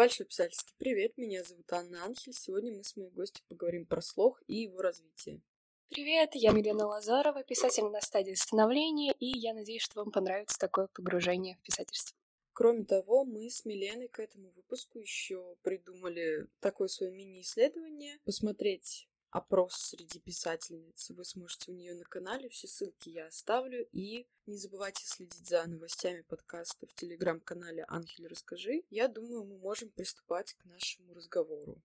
Большой писательский привет, меня зовут Анна Анхель. Сегодня мы с моей гостью поговорим про слог и его развитие. Привет, я Милена Лазарова, писатель на стадии становления, и я надеюсь, что вам понравится такое погружение в писательство. Кроме того, мы с Миленой к этому выпуску еще придумали такое свое мини-исследование, посмотреть опрос среди писательниц. Вы сможете у нее на канале, все ссылки я оставлю. И не забывайте следить за новостями подкаста в телеграм-канале Анхель Расскажи. Я думаю, мы можем приступать к нашему разговору.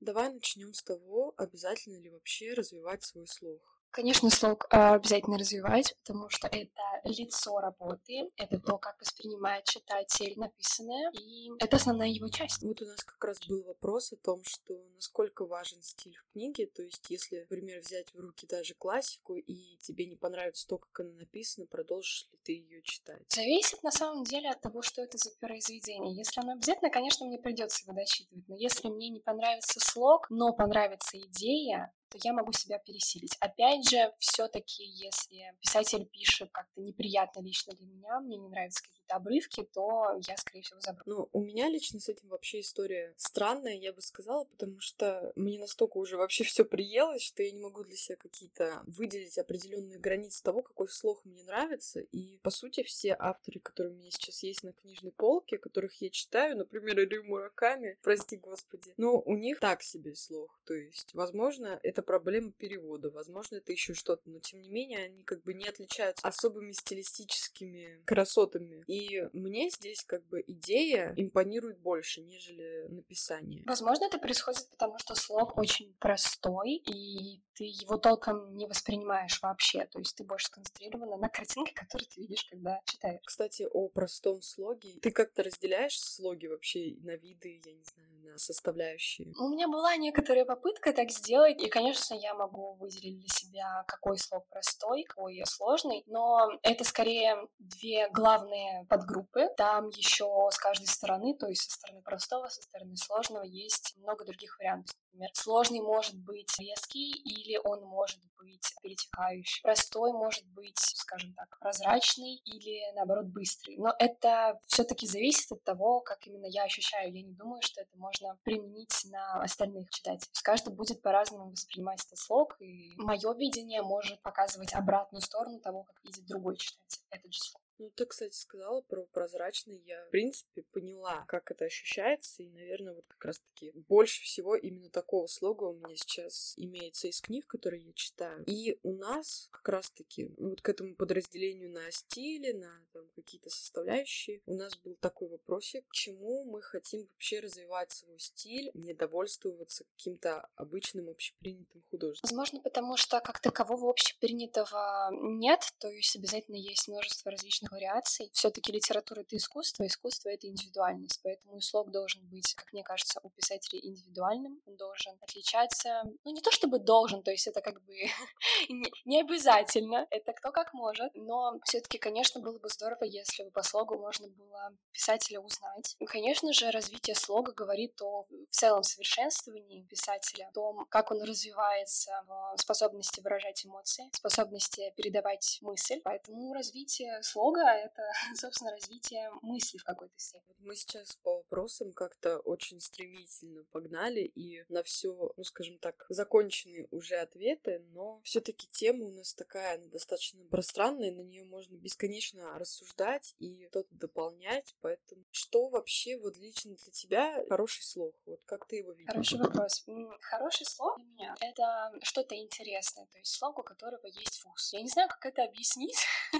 Давай начнем с того, обязательно ли вообще развивать свой слух. Конечно, слог а, обязательно развивать, потому что это лицо работы, это то, как воспринимает читатель написанное, и это основная его часть. Вот у нас как раз был вопрос о том, что насколько важен стиль в книге, то есть если, например, взять в руки даже классику, и тебе не понравится то, как она написана, продолжишь ли ты ее читать? Зависит на самом деле от того, что это за произведение. Если оно обязательно, конечно, мне придется его дочитывать, но если мне не понравится слог, но понравится идея, то я могу себя пересилить. Опять же, все-таки, если писатель пишет как-то неприятно лично для меня, мне не нравятся какие-то обрывки, то я, скорее всего, заброшу. Ну, у меня лично с этим вообще история странная, я бы сказала, потому что мне настолько уже вообще все приелось, что я не могу для себя какие-то выделить определенные границы того, какой слог мне нравится. И, по сути, все авторы, которые у меня сейчас есть на книжной полке, которых я читаю, например, Рю Мураками, прости господи, но у них так себе слог. То есть, возможно, это проблема перевода, возможно, это еще что-то, но тем не менее они как бы не отличаются особыми стилистическими красотами. И мне здесь как бы идея импонирует больше, нежели написание. Возможно, это происходит потому, что слог очень простой, и ты его толком не воспринимаешь вообще. То есть ты больше сконцентрирована на картинке, которую ты видишь, когда читаешь. Кстати, о простом слоге. Ты как-то разделяешь слоги вообще на виды, я не знаю, на составляющие? У меня была некоторая попытка так сделать, и, конечно, конечно, я могу выделить для себя, какой слог простой, какой сложный, но это скорее две главные подгруппы. Там еще с каждой стороны, то есть со стороны простого, со стороны сложного, есть много других вариантов. Например, сложный может быть резкий или он может быть перетекающий. Простой может быть, скажем так, прозрачный или, наоборот, быстрый. Но это все таки зависит от того, как именно я ощущаю. Я не думаю, что это можно применить на остальных читателей. каждый будет по-разному воспринимать этот слог, и мое видение может показывать обратную сторону того, как видит другой читатель этот же слог. Ну, ты, кстати, сказала про прозрачный. Я, в принципе, поняла, как это ощущается. И, наверное, вот как раз-таки больше всего именно такого слога у меня сейчас имеется из книг, которые я читаю. И у нас как раз-таки вот к этому подразделению на стиле, на там, какие-то составляющие, у нас был такой вопросик, к чему мы хотим вообще развивать свой стиль, не довольствоваться каким-то обычным общепринятым художеством. Возможно, потому что как такового общепринятого нет, то есть обязательно есть множество различных вариаций. Все-таки литература — это искусство, искусство — это индивидуальность, поэтому и слог должен быть, как мне кажется, у писателей индивидуальным, он должен отличаться, ну не то чтобы должен, то есть это как бы не обязательно, это кто как может, но все-таки, конечно, было бы здорово, если бы по слогу можно было писателя узнать. И, конечно же, развитие слога говорит о в целом совершенствовании писателя, о том, как он развивается в способности выражать эмоции, способности передавать мысль, поэтому развитие слога — это, собственно, развитие мысли в какой-то степени. Мы сейчас по вопросам как-то очень стремительно погнали, и на все, ну, скажем так, законченные уже ответы, но все таки тема у нас такая, достаточно пространная, на нее можно бесконечно рассуждать и что-то дополнять, поэтому что вообще вот лично для тебя хороший слог? Вот как ты его видишь? Хороший вопрос. Хороший слог для меня — это что-то интересное, то есть слог, у которого есть вкус. Я не знаю, как это объяснить,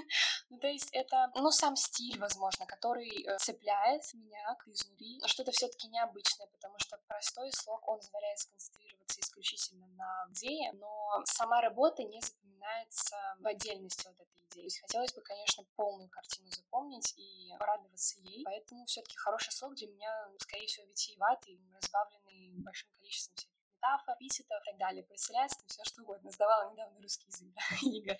ну, то есть это, ну, сам стиль, возможно, который э, цепляет меня изнутри. Что-то все таки необычное, потому что простой слог, он позволяет сконцентрироваться исключительно на идее, но сама работа не запоминается в отдельности от этой идеи. То есть хотелось бы, конечно, полную картину запомнить и порадоваться ей, поэтому все таки хороший слог для меня, скорее всего, витиеватый, разбавленный большим количеством всяких метафор, и так далее, там все что угодно. Сдавала недавно русский язык, Игорь.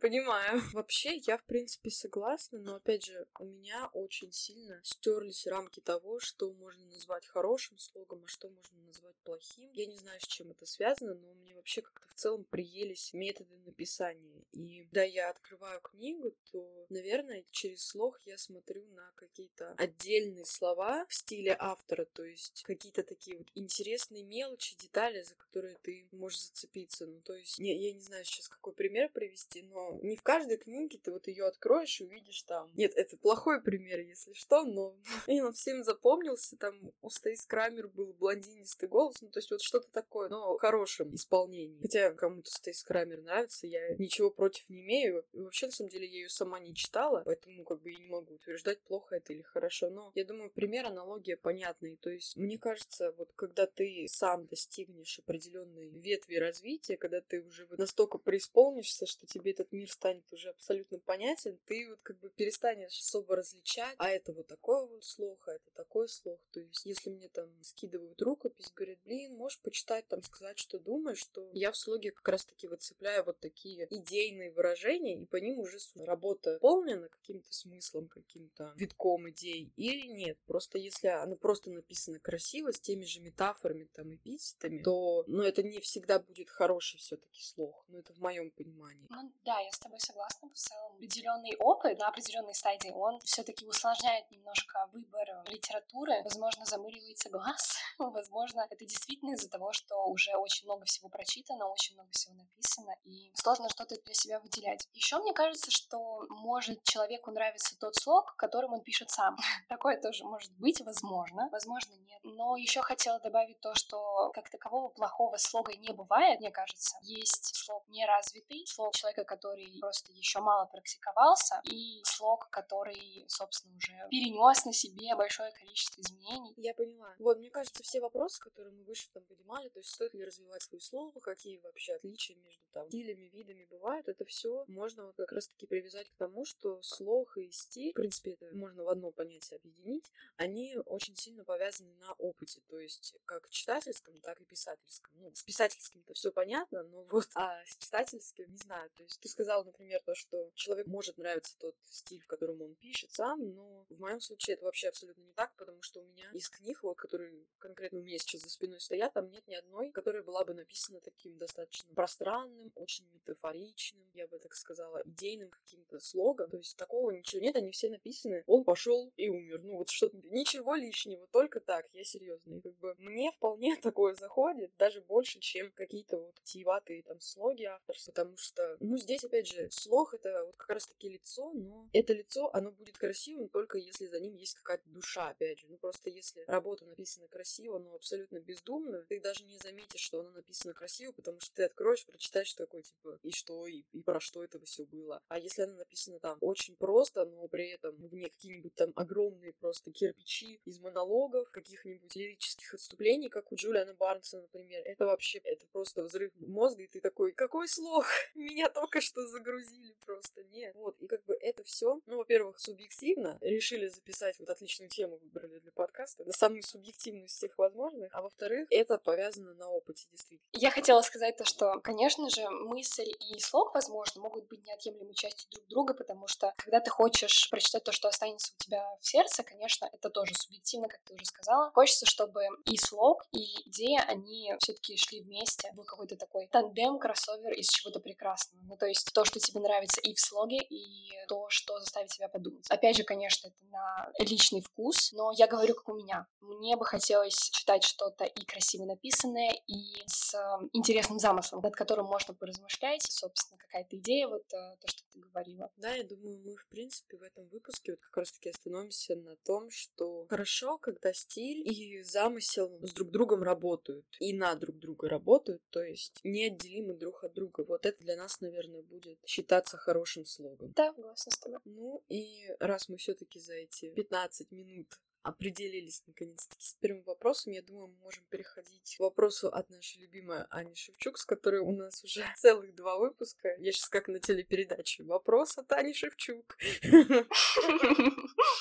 Понимаю. Вообще, я, в принципе, согласна, но, опять же, у меня очень сильно стерлись рамки того, что можно назвать хорошим слогом, а что можно назвать плохим. Я не знаю, с чем это связано, но мне вообще как-то в целом приелись методы написания. И когда я открываю книгу, то, наверное, через слог я смотрю на какие-то отдельные слова в стиле автора, то есть какие-то такие вот интересные мелочи, детали, за которые ты можешь зацепиться. Ну, то есть, не, я не знаю сейчас, какой пример привести, но не в каждой книге ты вот ее откроешь и увидишь там. Нет, это плохой пример, если что, но и он всем запомнился. Там у Стейс Крамер был блондинистый голос, ну, то есть вот что-то такое, но в хорошем исполнении. Хотя кому-то Стейс Крамер нравится, я ничего против не имею. И вообще, на самом деле, я ее сама не читала, поэтому как бы я не могу утверждать, плохо это или хорошо. Но я думаю, пример, аналогия понятный. То есть, мне кажется, вот когда ты сам достигнешь определенной ветви развития, когда ты уже настолько преисполнишься, что тебе этот мир станет уже абсолютно понятен, ты вот как бы перестанешь особо различать, а это вот такой вот слог, а это такой слог. То есть, если мне там скидывают рукопись, говорят, блин, можешь почитать, там сказать, что думаешь, что я в слоге как раз-таки выцепляю вот такие идейные выражения, и по ним уже работа полнена каким-то смыслом, каким-то витком идей или нет. Просто если она просто написана красиво, с теми же метафорами, там, эпитетами, то, ну, это не всегда будет хороший все таки слог. Ну, это в моем понимании. Ну, да, я с тобой согласна. В целом, определенный опыт на определенной стадии, он все-таки усложняет немножко выбор литературы. Возможно, замыливается глаз. Возможно, это действительно из-за того, что уже очень много всего прочитано, очень много всего написано, и сложно что-то для себя выделять. Еще мне кажется, что может человеку нравиться тот слог, которым он пишет сам. Такое тоже может быть, возможно, возможно, нет. Но еще хотела добавить то, что как такового плохого слога не бывает, мне кажется. Есть слог неразвитый, слог человека, который просто еще мало практиковался, и слог, который, собственно, уже перенес на себе большое количество изменений. Я поняла. Вот, мне кажется, все вопросы, которые мы выше там поднимали, то есть стоит ли развивать свое слово, какие вообще отличия между там стилями, видами бывают, это все можно вот как раз-таки привязать к тому, что слог и стиль, в принципе, это можно в одно понятие объединить, они очень сильно повязаны на опыте, то есть как читательском, так и писательском. Ну, с писательским-то все понятно, но вот а с читательским, не знаю, то ты сказал, например, то, что человек может нравиться тот стиль, в котором он пишет сам, но в моем случае это вообще абсолютно не так, потому что у меня из книг, которые конкретно у меня сейчас за спиной стоят, там нет ни одной, которая была бы написана таким достаточно пространным, очень метафоричным, я бы так сказала, идейным каким-то слогом. То есть такого ничего нет, они все написаны. Он пошел и умер. Ну вот что-то, ничего лишнего, только так, я серьезно. И как бы мне вполне такое заходит, даже больше, чем какие-то вот тиеватые там слоги авторства, потому что, ну здесь опять же, слог это вот как раз таки лицо, но это лицо, оно будет красивым только если за ним есть какая-то душа, опять же. Ну просто если работа написана красиво, но абсолютно бездумно, ты даже не заметишь, что она написана красиво, потому что ты откроешь, прочитаешь такой, типа, и что, и, и про что это все было. А если она написана там очень просто, но при этом в ней какие-нибудь там огромные просто кирпичи из монологов, каких-нибудь лирических отступлений, как у Джулиана Барнса, например, это вообще, это просто взрыв мозга, и ты такой, какой слог? Меня только что загрузили просто, нет. Вот, и как бы это все, ну, во-первых, субъективно, решили записать, вот отличную тему выбрали для подкаста, на самую субъективную из всех возможных, а во-вторых, это повязано на опыте, действительно. Я хотела сказать то, что, конечно же, мысль и слог, возможно, могут быть неотъемлемой частью друг друга, потому что, когда ты хочешь прочитать то, что останется у тебя в сердце, конечно, это тоже субъективно, как ты уже сказала. Хочется, чтобы и слог, и идея, они все таки шли вместе, был какой-то такой тандем, кроссовер из чего-то прекрасного. Ну, то есть то, что тебе нравится и в слоге, и то, что заставит тебя подумать. Опять же, конечно, это на личный вкус, но я говорю, как у меня. Мне бы хотелось читать что-то и красиво написанное, и с интересным замыслом, над которым можно поразмышлять, собственно, какая-то идея, вот э, то, что ты говорила. Да, я думаю, мы, в принципе, в этом выпуске вот как раз-таки остановимся на том, что хорошо, когда стиль и замысел с друг другом работают, и на друг друга работают, то есть неотделимы друг от друга. Вот это для нас, наверное, будет считаться хорошим слогом. Да, согласна с тобой. Ну и раз мы все таки за эти 15 минут определились наконец-таки с первым вопросом. Я думаю, мы можем переходить к вопросу от нашей любимой Ани Шевчук, с которой у нас уже целых два выпуска. Я сейчас как на телепередаче. Вопрос от Ани Шевчук.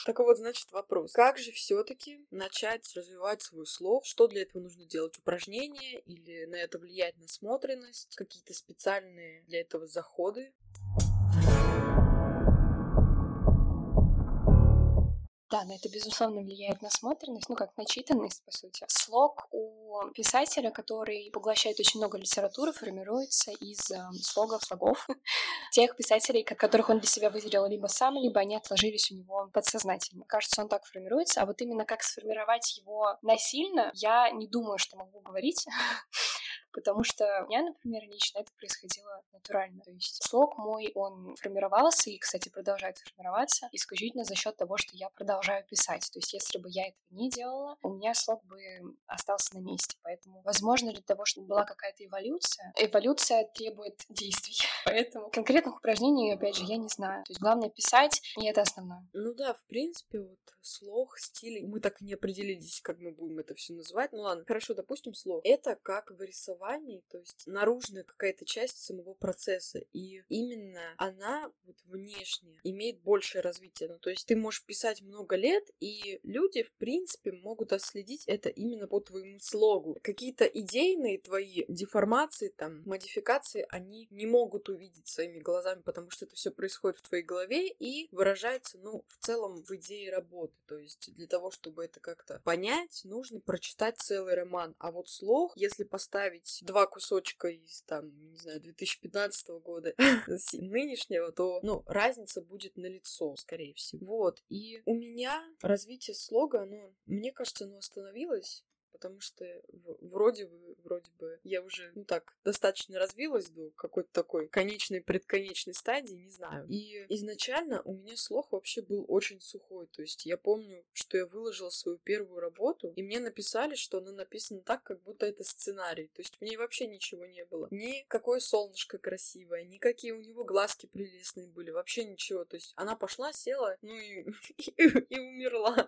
Так вот, значит, вопрос. Как же все таки начать развивать свой слов? Что для этого нужно делать? Упражнения или на это влиять насмотренность? Какие-то специальные для этого заходы? Да, на это, безусловно, влияет насмотренность, ну, как начитанность, по сути. Слог у писателя, который поглощает очень много литературы, формируется из э, слогов, слогов тех писателей, которых он для себя выделил либо сам, либо они отложились у него подсознательно. Кажется, он так формируется, а вот именно как сформировать его насильно, я не думаю, что могу говорить. потому что у меня, например, лично это происходило натурально. То есть слог мой, он формировался и, кстати, продолжает формироваться исключительно за счет того, что я продолжаю писать. То есть если бы я этого не делала, у меня слог бы остался на месте. Поэтому, возможно, для того, чтобы была какая-то эволюция, эволюция требует действий. Поэтому конкретных упражнений, опять же, я не знаю. То есть главное писать, и это основное. Ну да, в принципе, вот слог, стиль, мы так и не определились, как мы будем это все называть. Ну ладно, хорошо, допустим, слог. Это как вырисовать рисовании, то есть наружная какая-то часть самого процесса, и именно она вот внешне имеет большее развитие. Ну, то есть ты можешь писать много лет, и люди, в принципе, могут отследить это именно по твоему слогу. Какие-то идейные твои деформации, там, модификации, они не могут увидеть своими глазами, потому что это все происходит в твоей голове и выражается, ну, в целом в идее работы. То есть для того, чтобы это как-то понять, нужно прочитать целый роман. А вот слог, если поставить взять два кусочка из, там, не знаю, 2015 года нынешнего, то, ну, разница будет на лицо, скорее всего. Вот. И у меня развитие слога, ну, мне кажется, оно остановилось потому что вроде бы, вроде бы я уже, ну так, достаточно развилась до какой-то такой конечной, предконечной стадии, не знаю. И изначально у меня слог вообще был очень сухой, то есть я помню, что я выложила свою первую работу, и мне написали, что она написана так, как будто это сценарий, то есть в ней вообще ничего не было. Ни какое солнышко красивое, ни какие у него глазки прелестные были, вообще ничего, то есть она пошла, села, ну и, и умерла.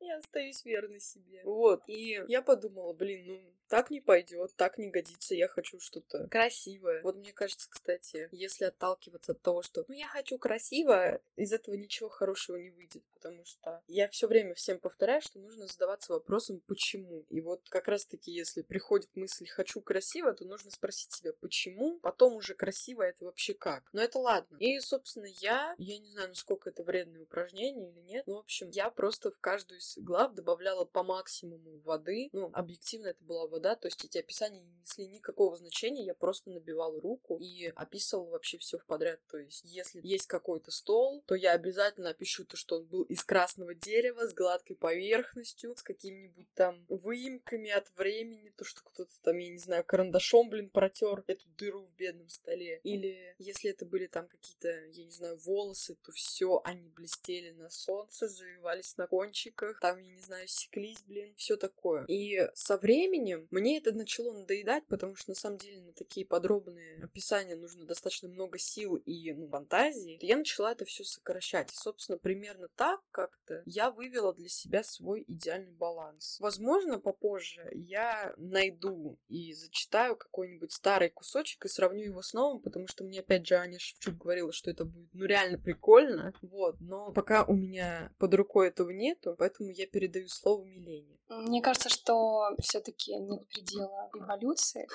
Я остаюсь верной себе. Вот, и я подумала, блин, ну так не пойдет, так не годится, я хочу что-то красивое. Вот мне кажется, кстати, если отталкиваться от того, что ну я хочу красиво, из этого ничего хорошего не выйдет, потому что я все время всем повторяю, что нужно задаваться вопросом почему. И вот как раз таки, если приходит мысль хочу красиво, то нужно спросить себя почему, потом уже красиво это вообще как. Но это ладно. И, собственно, я, я не знаю, насколько это вредное упражнение или нет, но, в общем, я просто в каждую из глав добавляла по максимуму воды. Ну, объективно это была вода, то есть эти описания не несли никакого значения, я просто набивала руку и описывала вообще все в подряд. То есть, если есть какой-то стол, то я обязательно опишу то, что он был из красного дерева, с гладкой поверхностью, с какими-нибудь там выемками от времени, то, что кто-то там, я не знаю, карандашом, блин, протер эту дыру в бедном столе. Или если это были там какие-то, я не знаю, волосы, то все они блестели на солнце, завивались на кончиках, там, я не знаю, секлись, блин, все такое. И со временем мне это начало надоедать, потому что на самом деле на такие подробные описания нужно достаточно много сил и ну, фантазии. Я начала это все сокращать. И, собственно, примерно так как-то я вывела для себя свой идеальный баланс. Возможно, попозже я найду и зачитаю какой-нибудь старый кусочек и сравню его с новым, потому что мне опять же Аня Шевчук говорила, что это будет ну реально прикольно. Вот, но пока у меня под рукой этого нету, поэтому я передаю слово Милене. Мне кажется, что все-таки нет предела эволюции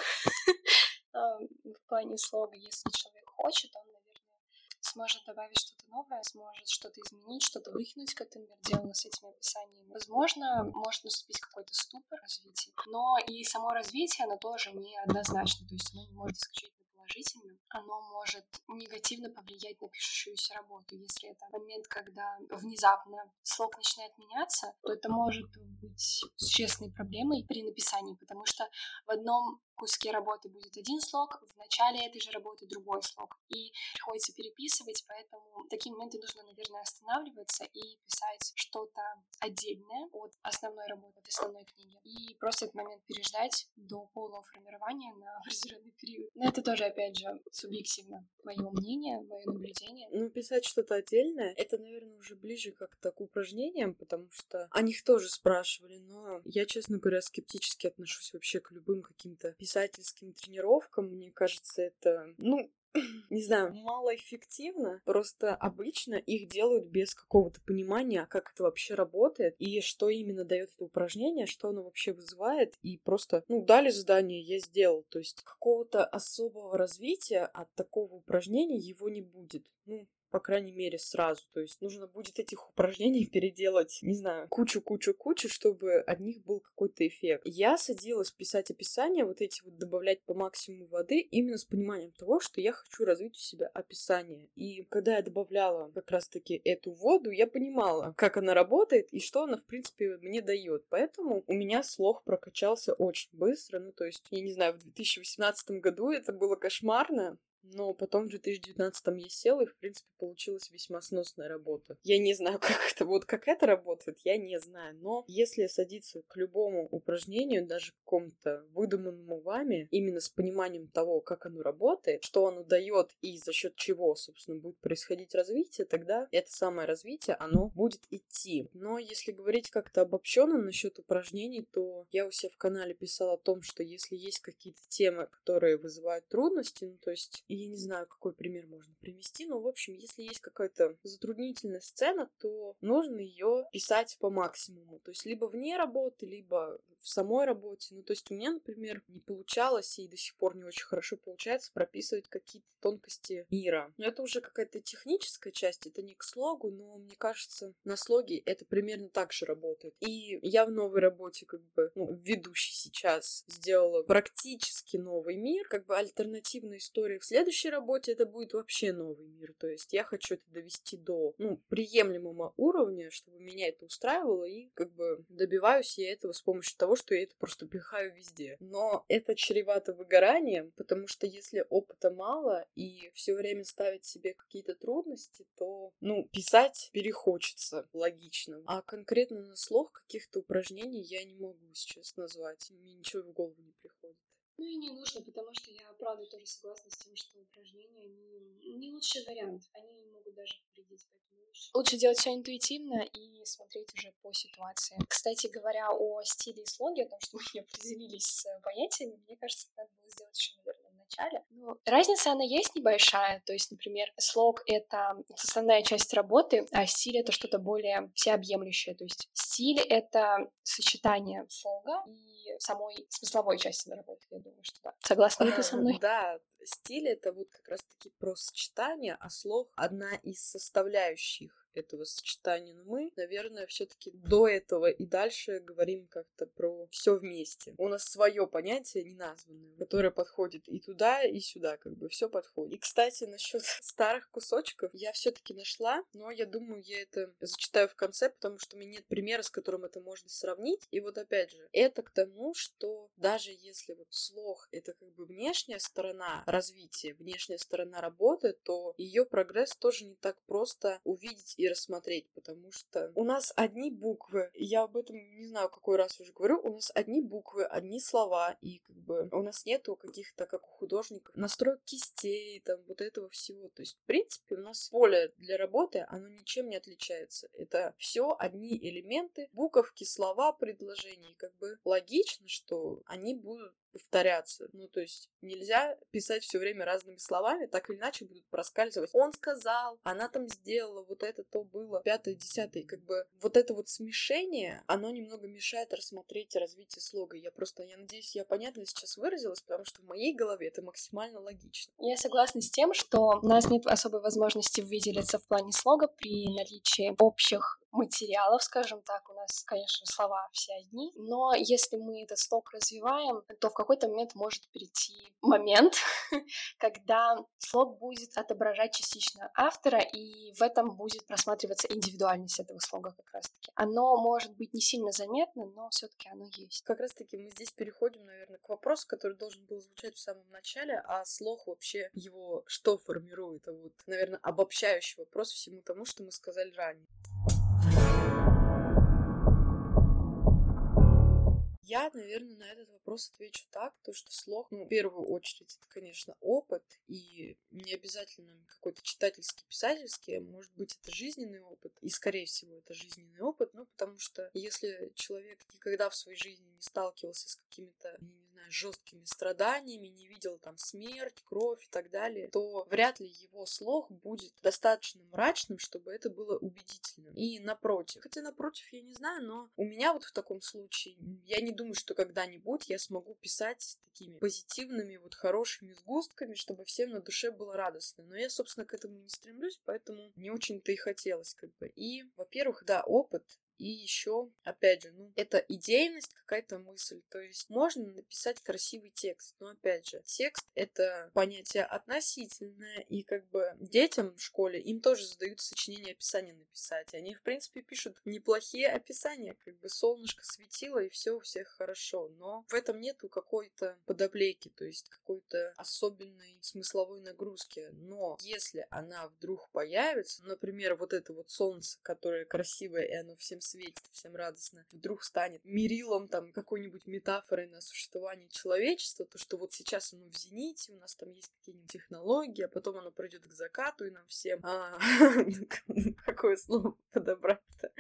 в плане слога. Если человек хочет, он, наверное, сможет добавить что-то новое, сможет что-то изменить, что-то выкинуть, как ты, например, делала с этими описаниями. Возможно, может наступить какой-то ступор развития. Но и само развитие, оно тоже не однозначно. То есть оно не может исключительно положительным, оно может негативно повлиять на пишущуюся работу. Если это момент, когда внезапно слог начинает меняться, то это может быть существенной проблемой при написании, потому что в одном куске работы будет один слог, в начале этой же работы другой слог. И приходится переписывать, поэтому в такие моменты нужно, наверное, останавливаться и писать что-то отдельное от основной работы, от основной книги. И просто этот момент переждать до полного формирования на определенный период. Но это тоже, опять же, субъективно. Мое мнение, мое наблюдение. Ну, писать что-то отдельное, это, наверное, уже ближе как-то к упражнениям, потому что о них тоже спрашивали, но я, честно говоря, скептически отношусь вообще к любым каким-то писательским тренировкам. Мне кажется, это, ну, не знаю, малоэффективно. Просто обычно их делают без какого-то понимания, как это вообще работает и что именно дает это упражнение, что оно вообще вызывает. И просто, ну, дали задание, я сделал. То есть какого-то особого развития от такого упражнения его не будет. Ну, по крайней мере, сразу. То есть нужно будет этих упражнений переделать, не знаю, кучу-кучу-кучу, чтобы от них был какой-то эффект. Я садилась писать описание, вот эти вот добавлять по максимуму воды, именно с пониманием того, что я хочу развить у себя описание. И когда я добавляла как раз-таки эту воду, я понимала, как она работает и что она, в принципе, мне дает. Поэтому у меня слог прокачался очень быстро. Ну, то есть, я не знаю, в 2018 году это было кошмарно, но потом в 2019 я села, и, в принципе, получилась весьма сносная работа. Я не знаю, как это, вот как это работает, я не знаю. Но если садиться к любому упражнению, даже к какому-то выдуманному вами, именно с пониманием того, как оно работает, что оно дает и за счет чего, собственно, будет происходить развитие, тогда это самое развитие, оно будет идти. Но если говорить как-то обобщенно насчет упражнений, то я у себя в канале писала о том, что если есть какие-то темы, которые вызывают трудности, ну, то есть я не знаю, какой пример можно привести, но, в общем, если есть какая-то затруднительная сцена, то нужно ее писать по максимуму. То есть либо вне работы, либо в самой работе. Ну, то есть у меня, например, не получалось и до сих пор не очень хорошо получается прописывать какие-то тонкости мира. Но это уже какая-то техническая часть, это не к слогу, но мне кажется, на слоге это примерно так же работает. И я в новой работе, как бы, ну, ведущий сейчас, сделала практически новый мир, как бы альтернативная история в следующей работе это будет вообще новый мир. То есть я хочу это довести до, ну, приемлемого уровня, чтобы меня это устраивало, и как бы добиваюсь я этого с помощью того, что я это просто пихаю везде. Но это чревато выгоранием, потому что если опыта мало и все время ставить себе какие-то трудности, то, ну, писать перехочется, логично. А конкретно на слог каких-то упражнений я не могу сейчас назвать. Мне ничего в голову не приходит. Ну и не нужно, потому что я правда тоже согласна с тем, что упражнения не, не лучший вариант. Они могут даже повредить, поэтому лучше. Лучше делать все интуитивно и смотреть уже по ситуации. Кстати говоря, о стиле и слоге, о том, что мы не определились с понятиями, мне кажется, надо было сделать еще, начале. Но разница, она есть небольшая. То есть, например, слог — это основная часть работы, а стиль — это что-то более всеобъемлющее. То есть стиль — это сочетание слога и самой смысловой части работы, я думаю, что да. Согласна ли ты со мной? Да, стиль — это вот как раз-таки про сочетание, а слог — одна из составляющих этого сочетания. Но мы, наверное, все-таки до этого и дальше говорим как-то про все вместе. У нас свое понятие неназванное, которое подходит и туда, и сюда, как бы все подходит. И, кстати, насчет старых кусочков я все-таки нашла, но я думаю, я это зачитаю в конце, потому что у меня нет примера, с которым это можно сравнить. И вот опять же, это к тому, что даже если вот слог это как бы внешняя сторона развития, внешняя сторона работы, то ее прогресс тоже не так просто увидеть и рассмотреть, потому что у нас одни буквы, я об этом не знаю, какой раз уже говорю, у нас одни буквы, одни слова, и как бы у нас нету каких-то, как у художников, настроек кистей, там, вот этого всего. То есть, в принципе, у нас поле для работы, оно ничем не отличается. Это все одни элементы, буковки, слова, предложения. Как бы логично, что они будут повторяться. Ну, то есть нельзя писать все время разными словами, так или иначе будут проскальзывать. Он сказал, она там сделала, вот это то было, пятое, десятое. Как бы вот это вот смешение, оно немного мешает рассмотреть развитие слога. Я просто, я надеюсь, я понятно сейчас выразилась, потому что в моей голове это максимально логично. Я согласна с тем, что у нас нет особой возможности выделиться в плане слога при наличии общих материалов, скажем так, у нас, конечно, слова все одни, но если мы этот слог развиваем, то в какой-то момент может прийти момент, когда слог будет отображать частично автора, и в этом будет просматриваться индивидуальность этого слога как раз-таки. Оно может быть не сильно заметно, но все таки оно есть. Как раз-таки мы здесь переходим, наверное, к вопросу, который должен был звучать в самом начале, а слог вообще его что формирует? А вот, наверное, обобщающий вопрос всему тому, что мы сказали ранее. Я, наверное, на этот вопрос отвечу так, то что слог, ну, в первую очередь, это, конечно, опыт, и не обязательно какой-то читательский, писательский, а может быть, это жизненный опыт, и, скорее всего, это жизненный опыт, ну, потому что если человек никогда в своей жизни не сталкивался с какими-то, не знаю, жесткими страданиями, не видел там смерть, кровь и так далее, то вряд ли его слог будет достаточно мрачным, чтобы это было убедительным. И напротив. Хотя напротив, я не знаю, но у меня вот в таком случае, я не думаю, что когда-нибудь я смогу писать такими позитивными, вот хорошими сгустками, чтобы всем на душе было радостно. Но я, собственно, к этому не стремлюсь, поэтому не очень-то и хотелось как бы. И, во-первых, да, опыт, и еще, опять же, ну, это идейность, какая-то мысль. То есть можно написать красивый текст, но опять же, текст — это понятие относительное, и как бы детям в школе им тоже задают сочинение описания написать. Они, в принципе, пишут неплохие описания, как бы солнышко светило, и все у всех хорошо. Но в этом нету какой-то подоплеки, то есть какой-то особенной смысловой нагрузки. Но если она вдруг появится, например, вот это вот солнце, которое красивое, и оно всем светит, всем радостно, вдруг станет мерилом там какой-нибудь метафорой на существование человечества, то, что вот сейчас оно в зените, у нас там есть какие-нибудь технологии, а потом оно пройдет к закату, и нам всем... А, какое слово подобрать-то?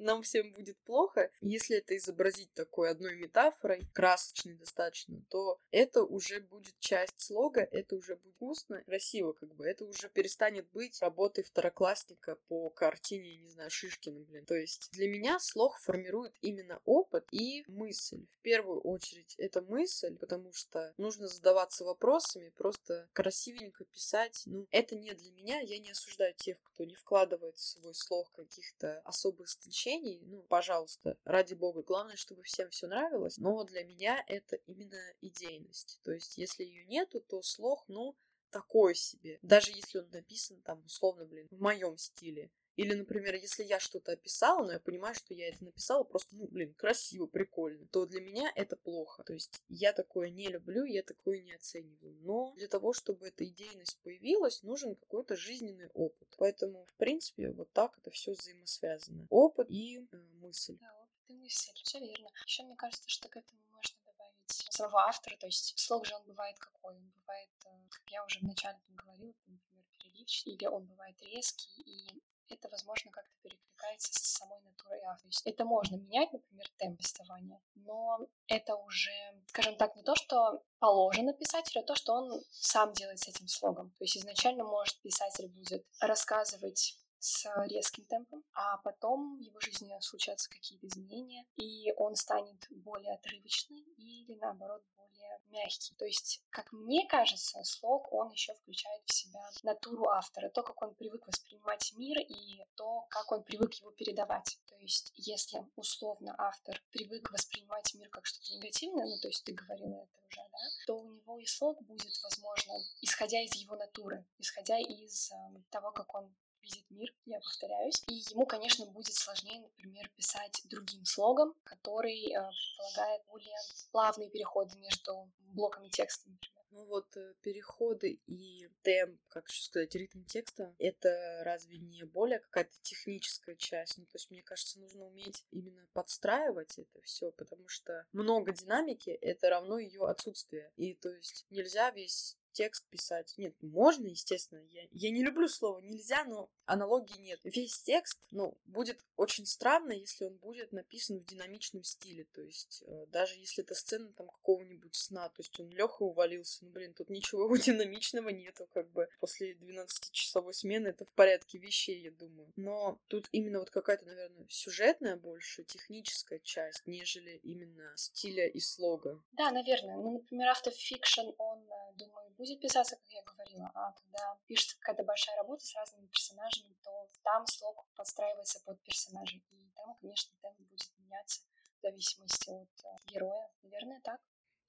Нам всем будет плохо, если это изобразить такой одной метафорой, красочной достаточно, то это уже будет часть слога, это уже будет вкусно, красиво как бы, это уже перестанет быть работой второклассника по картине, не знаю, Шишкина, блин. То есть для меня слог формирует именно опыт и мысль. В первую очередь это мысль, потому что нужно задаваться вопросами, просто красивенько писать. Ну, это не для меня, я не осуждаю тех, кто не вкладывает в свой слог каких-то особых значений, развлечений, ну, пожалуйста, ради бога, главное, чтобы всем все нравилось, но для меня это именно идейность. То есть, если ее нету, то слог, ну, такой себе. Даже если он написан там, условно, блин, в моем стиле. Или, например, если я что-то описала, но я понимаю, что я это написала просто, ну, блин, красиво, прикольно, то для меня это плохо. То есть я такое не люблю, я такое не оцениваю. Но для того, чтобы эта идейность появилась, нужен какой-то жизненный опыт. Поэтому, в принципе, вот так это все взаимосвязано. Опыт и э, мысль. Да, опыт и мысль, все верно. Еще мне кажется, что к этому можно добавить самого автора, то есть слог же он бывает какой? Он бывает, э, как я уже вначале говорила, например, периодический, или он бывает резкий, и это, возможно, как-то перекликается с самой натурой автора. Это можно менять, например, темп повествования, но это уже, скажем так, не то, что положено писателю, а то, что он сам делает с этим слогом. То есть изначально, может, писатель будет рассказывать с резким темпом, а потом в его жизни случатся какие-то изменения, и он станет более отрывочный или, наоборот, более мягкий. То есть, как мне кажется, слог, он еще включает в себя натуру автора, то, как он привык воспринимать мир и то, как он привык его передавать. То есть, если условно автор привык воспринимать мир как что-то негативное, ну, то есть ты говорила это уже, да, то у него и слог будет, возможно, исходя из его натуры, исходя из э, того, как он видит мир, я повторяюсь. И ему, конечно, будет сложнее, например, писать другим слогом, который э, предполагает более плавные переходы между блоками текста, например. Ну вот э, переходы и темп, как сказать, ритм текста, это разве не более какая-то техническая часть? Ну, то есть, мне кажется, нужно уметь именно подстраивать это все, потому что много динамики — это равно ее отсутствие. И то есть нельзя весь текст писать. Нет, можно, естественно. Я, я не люблю слово нельзя, но аналогии нет. Весь текст, ну, будет очень странно, если он будет написан в динамичном стиле. То есть, э, даже если это сцена там какого-нибудь сна, то есть он Леха увалился, ну, блин, тут ничего динамичного нету, как бы после 12-часовой смены это в порядке вещей, я думаю. Но тут именно вот какая-то, наверное, сюжетная больше, техническая часть, нежели именно стиля и слога. Да, наверное. Ну, например, автофикшн, он, э, думаю, будет писаться, как я говорила, а когда пишется какая-то большая работа с разными персонажами, то там слог подстраивается под персонажей. И там, конечно, темп будет меняться в зависимости от э, героя. Наверное, так.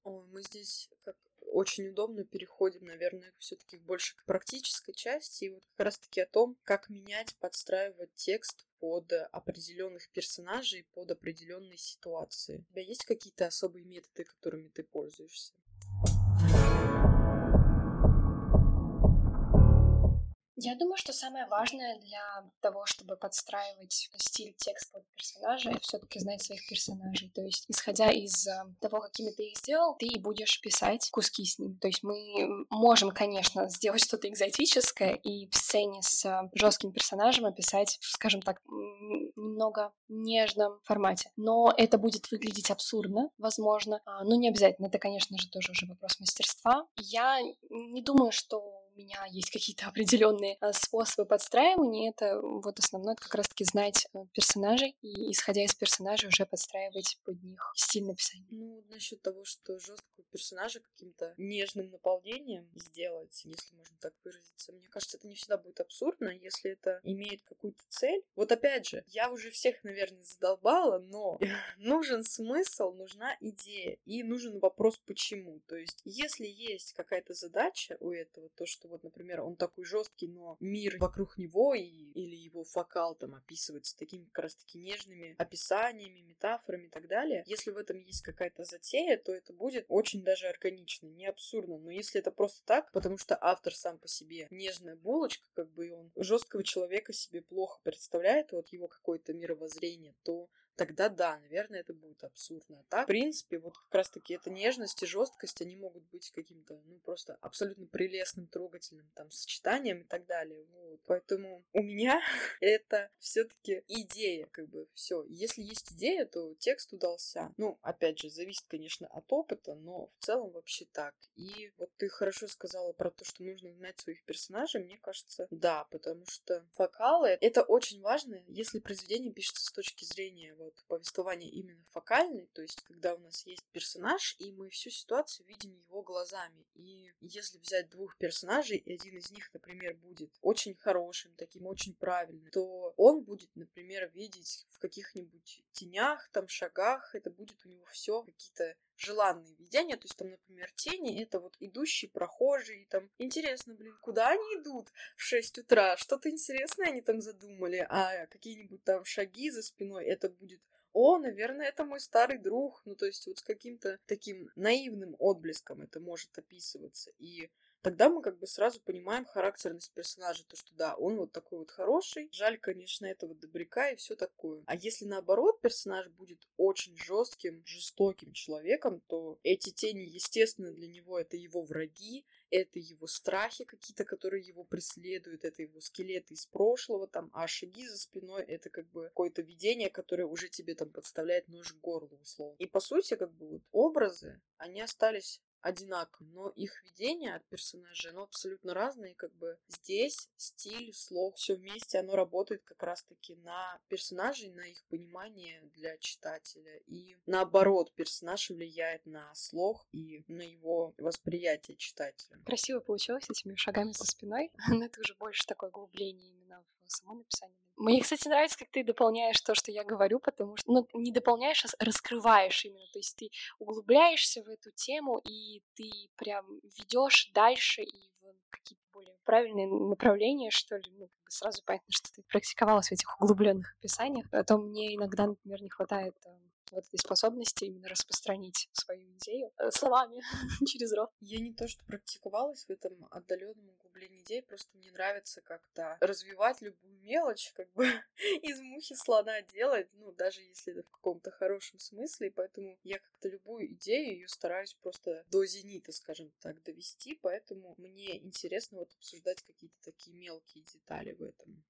Ой, мы здесь как очень удобно переходим, наверное, все-таки больше к практической части, и вот как раз-таки о том, как менять, подстраивать текст под определенных персонажей, под определенные ситуации. У тебя есть какие-то особые методы, которыми ты пользуешься? Я думаю, что самое важное для того, чтобы подстраивать стиль текста под персонажа, это все-таки знать своих персонажей. То есть, исходя из э, того, какими ты их сделал, ты будешь писать куски с ним. То есть мы можем, конечно, сделать что-то экзотическое и в сцене с э, жестким персонажем описать, скажем так, немного нежном формате. Но это будет выглядеть абсурдно, возможно. А, но не обязательно. Это, конечно же, тоже уже вопрос мастерства. Я не думаю, что меня есть какие-то определенные а, способы подстраивания. Это вот основное как раз-таки знать э, персонажей и, исходя из персонажей, уже подстраивать под них стиль написания. Ну, насчет того, что жесткого персонажа каким-то нежным наполнением сделать, если можно так выразиться, мне кажется, это не всегда будет абсурдно, если это имеет какую-то цель. Вот опять же, я уже всех, наверное, задолбала, но нужен смысл, нужна идея и нужен вопрос почему. То есть, если есть какая-то задача у этого, то что вот, например, он такой жесткий, но мир вокруг него и, или его фокал там описывается такими как раз-таки нежными описаниями, метафорами и так далее. Если в этом есть какая-то затея, то это будет очень даже органично, не абсурдно. Но если это просто так, потому что автор сам по себе нежная булочка, как бы и он жесткого человека себе плохо представляет, вот его какое-то мировоззрение, то тогда да, наверное, это будет абсурдно. А так, в принципе, вот как раз-таки эта нежность и жесткость, они могут быть каким-то, ну, просто абсолютно прелестным, трогательным там сочетанием и так далее. Вот. Поэтому у меня это все-таки идея, как бы все. Если есть идея, то текст удался. Ну, опять же, зависит, конечно, от опыта, но в целом вообще так. И вот ты хорошо сказала про то, что нужно знать своих персонажей. Мне кажется, да, потому что фокалы — это очень важно, если произведение пишется с точки зрения вот повествования именно фокальный, то есть когда у нас есть персонаж, и мы всю ситуацию видим его глазами. И если взять двух персонажей, и один из них, например, будет очень хорошим, таким очень правильным, то он будет, например, видеть в каких-нибудь тенях, там, шагах, это будет у него все какие-то желанные видения, то есть там, например, тени, это вот идущие прохожие, там, интересно, блин, куда они идут в 6 утра, что-то интересное они там задумали, а какие-нибудь там шаги за спиной, это будет о, наверное, это мой старый друг. Ну, то есть вот с каким-то таким наивным отблеском это может описываться. И тогда мы как бы сразу понимаем характерность персонажа, то, что да, он вот такой вот хороший, жаль, конечно, этого добряка и все такое. А если наоборот персонаж будет очень жестким, жестоким человеком, то эти тени, естественно, для него это его враги, это его страхи какие-то, которые его преследуют, это его скелеты из прошлого, там, а шаги за спиной это как бы какое-то видение, которое уже тебе там подставляет нож к горлу, условно. И по сути, как бы вот образы, они остались одинаковым, но их видение от персонажей, оно абсолютно разное, и как бы здесь стиль, слог, все вместе, оно работает как раз-таки на персонажей, на их понимание для читателя, и наоборот, персонаж влияет на слог и на его восприятие читателя. Красиво получилось этими шагами за спиной, но это уже больше такое углубление именно в само написание мне, кстати, нравится, как ты дополняешь то, что я говорю, потому что, ну, не дополняешь, а раскрываешь именно. То есть ты углубляешься в эту тему, и ты прям ведешь дальше и в какие-то более правильные направления, что ли. Ну, сразу понятно, что ты практиковалась в этих углубленных описаниях. А то мне иногда, например, не хватает э, вот этой способности именно распространить свою идею э, словами через рот. Я не то, что практиковалась в этом отдаленном углублении идей, просто мне нравится как-то развивать любую мелочь, как бы из мухи слона делать, ну, даже если это в каком-то хорошем смысле, поэтому я как-то любую идею ее стараюсь просто до зенита, скажем так, довести, поэтому мне интересно вот обсуждать какие-то такие мелкие детали в этом.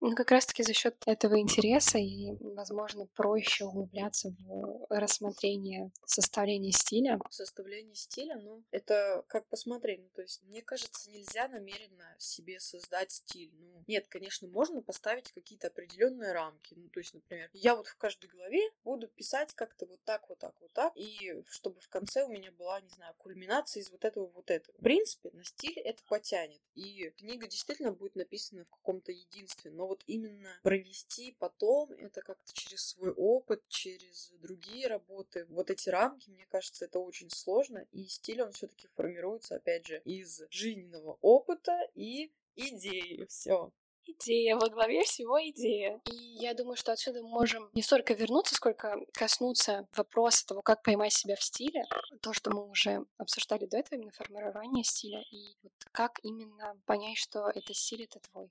Ну, как раз-таки за счет этого интереса и, возможно, проще углубляться в рассмотрение составления стиля. Составление стиля, ну, это как посмотреть. Ну, то есть, мне кажется, нельзя намеренно себе создать стиль. Ну, нет, конечно, можно поставить какие-то определенные рамки. Ну, то есть, например, я вот в каждой главе буду писать как-то вот так, вот так, вот так, и чтобы в конце у меня была, не знаю, кульминация из вот этого, вот этого. В принципе, на стиль это потянет. И книга действительно будет написана в каком-то единстве, но вот именно провести потом это как-то через свой опыт, через другие работы. Вот эти рамки, мне кажется, это очень сложно, и стиль, он все-таки формируется, опять же, из жизненного опыта и идеи. Все. идея, во главе всего идея. И я думаю, что отсюда мы можем не столько вернуться, сколько коснуться вопроса того, как поймать себя в стиле, то, что мы уже обсуждали до этого, именно формирование стиля, и вот как именно понять, что это стиль, это твой.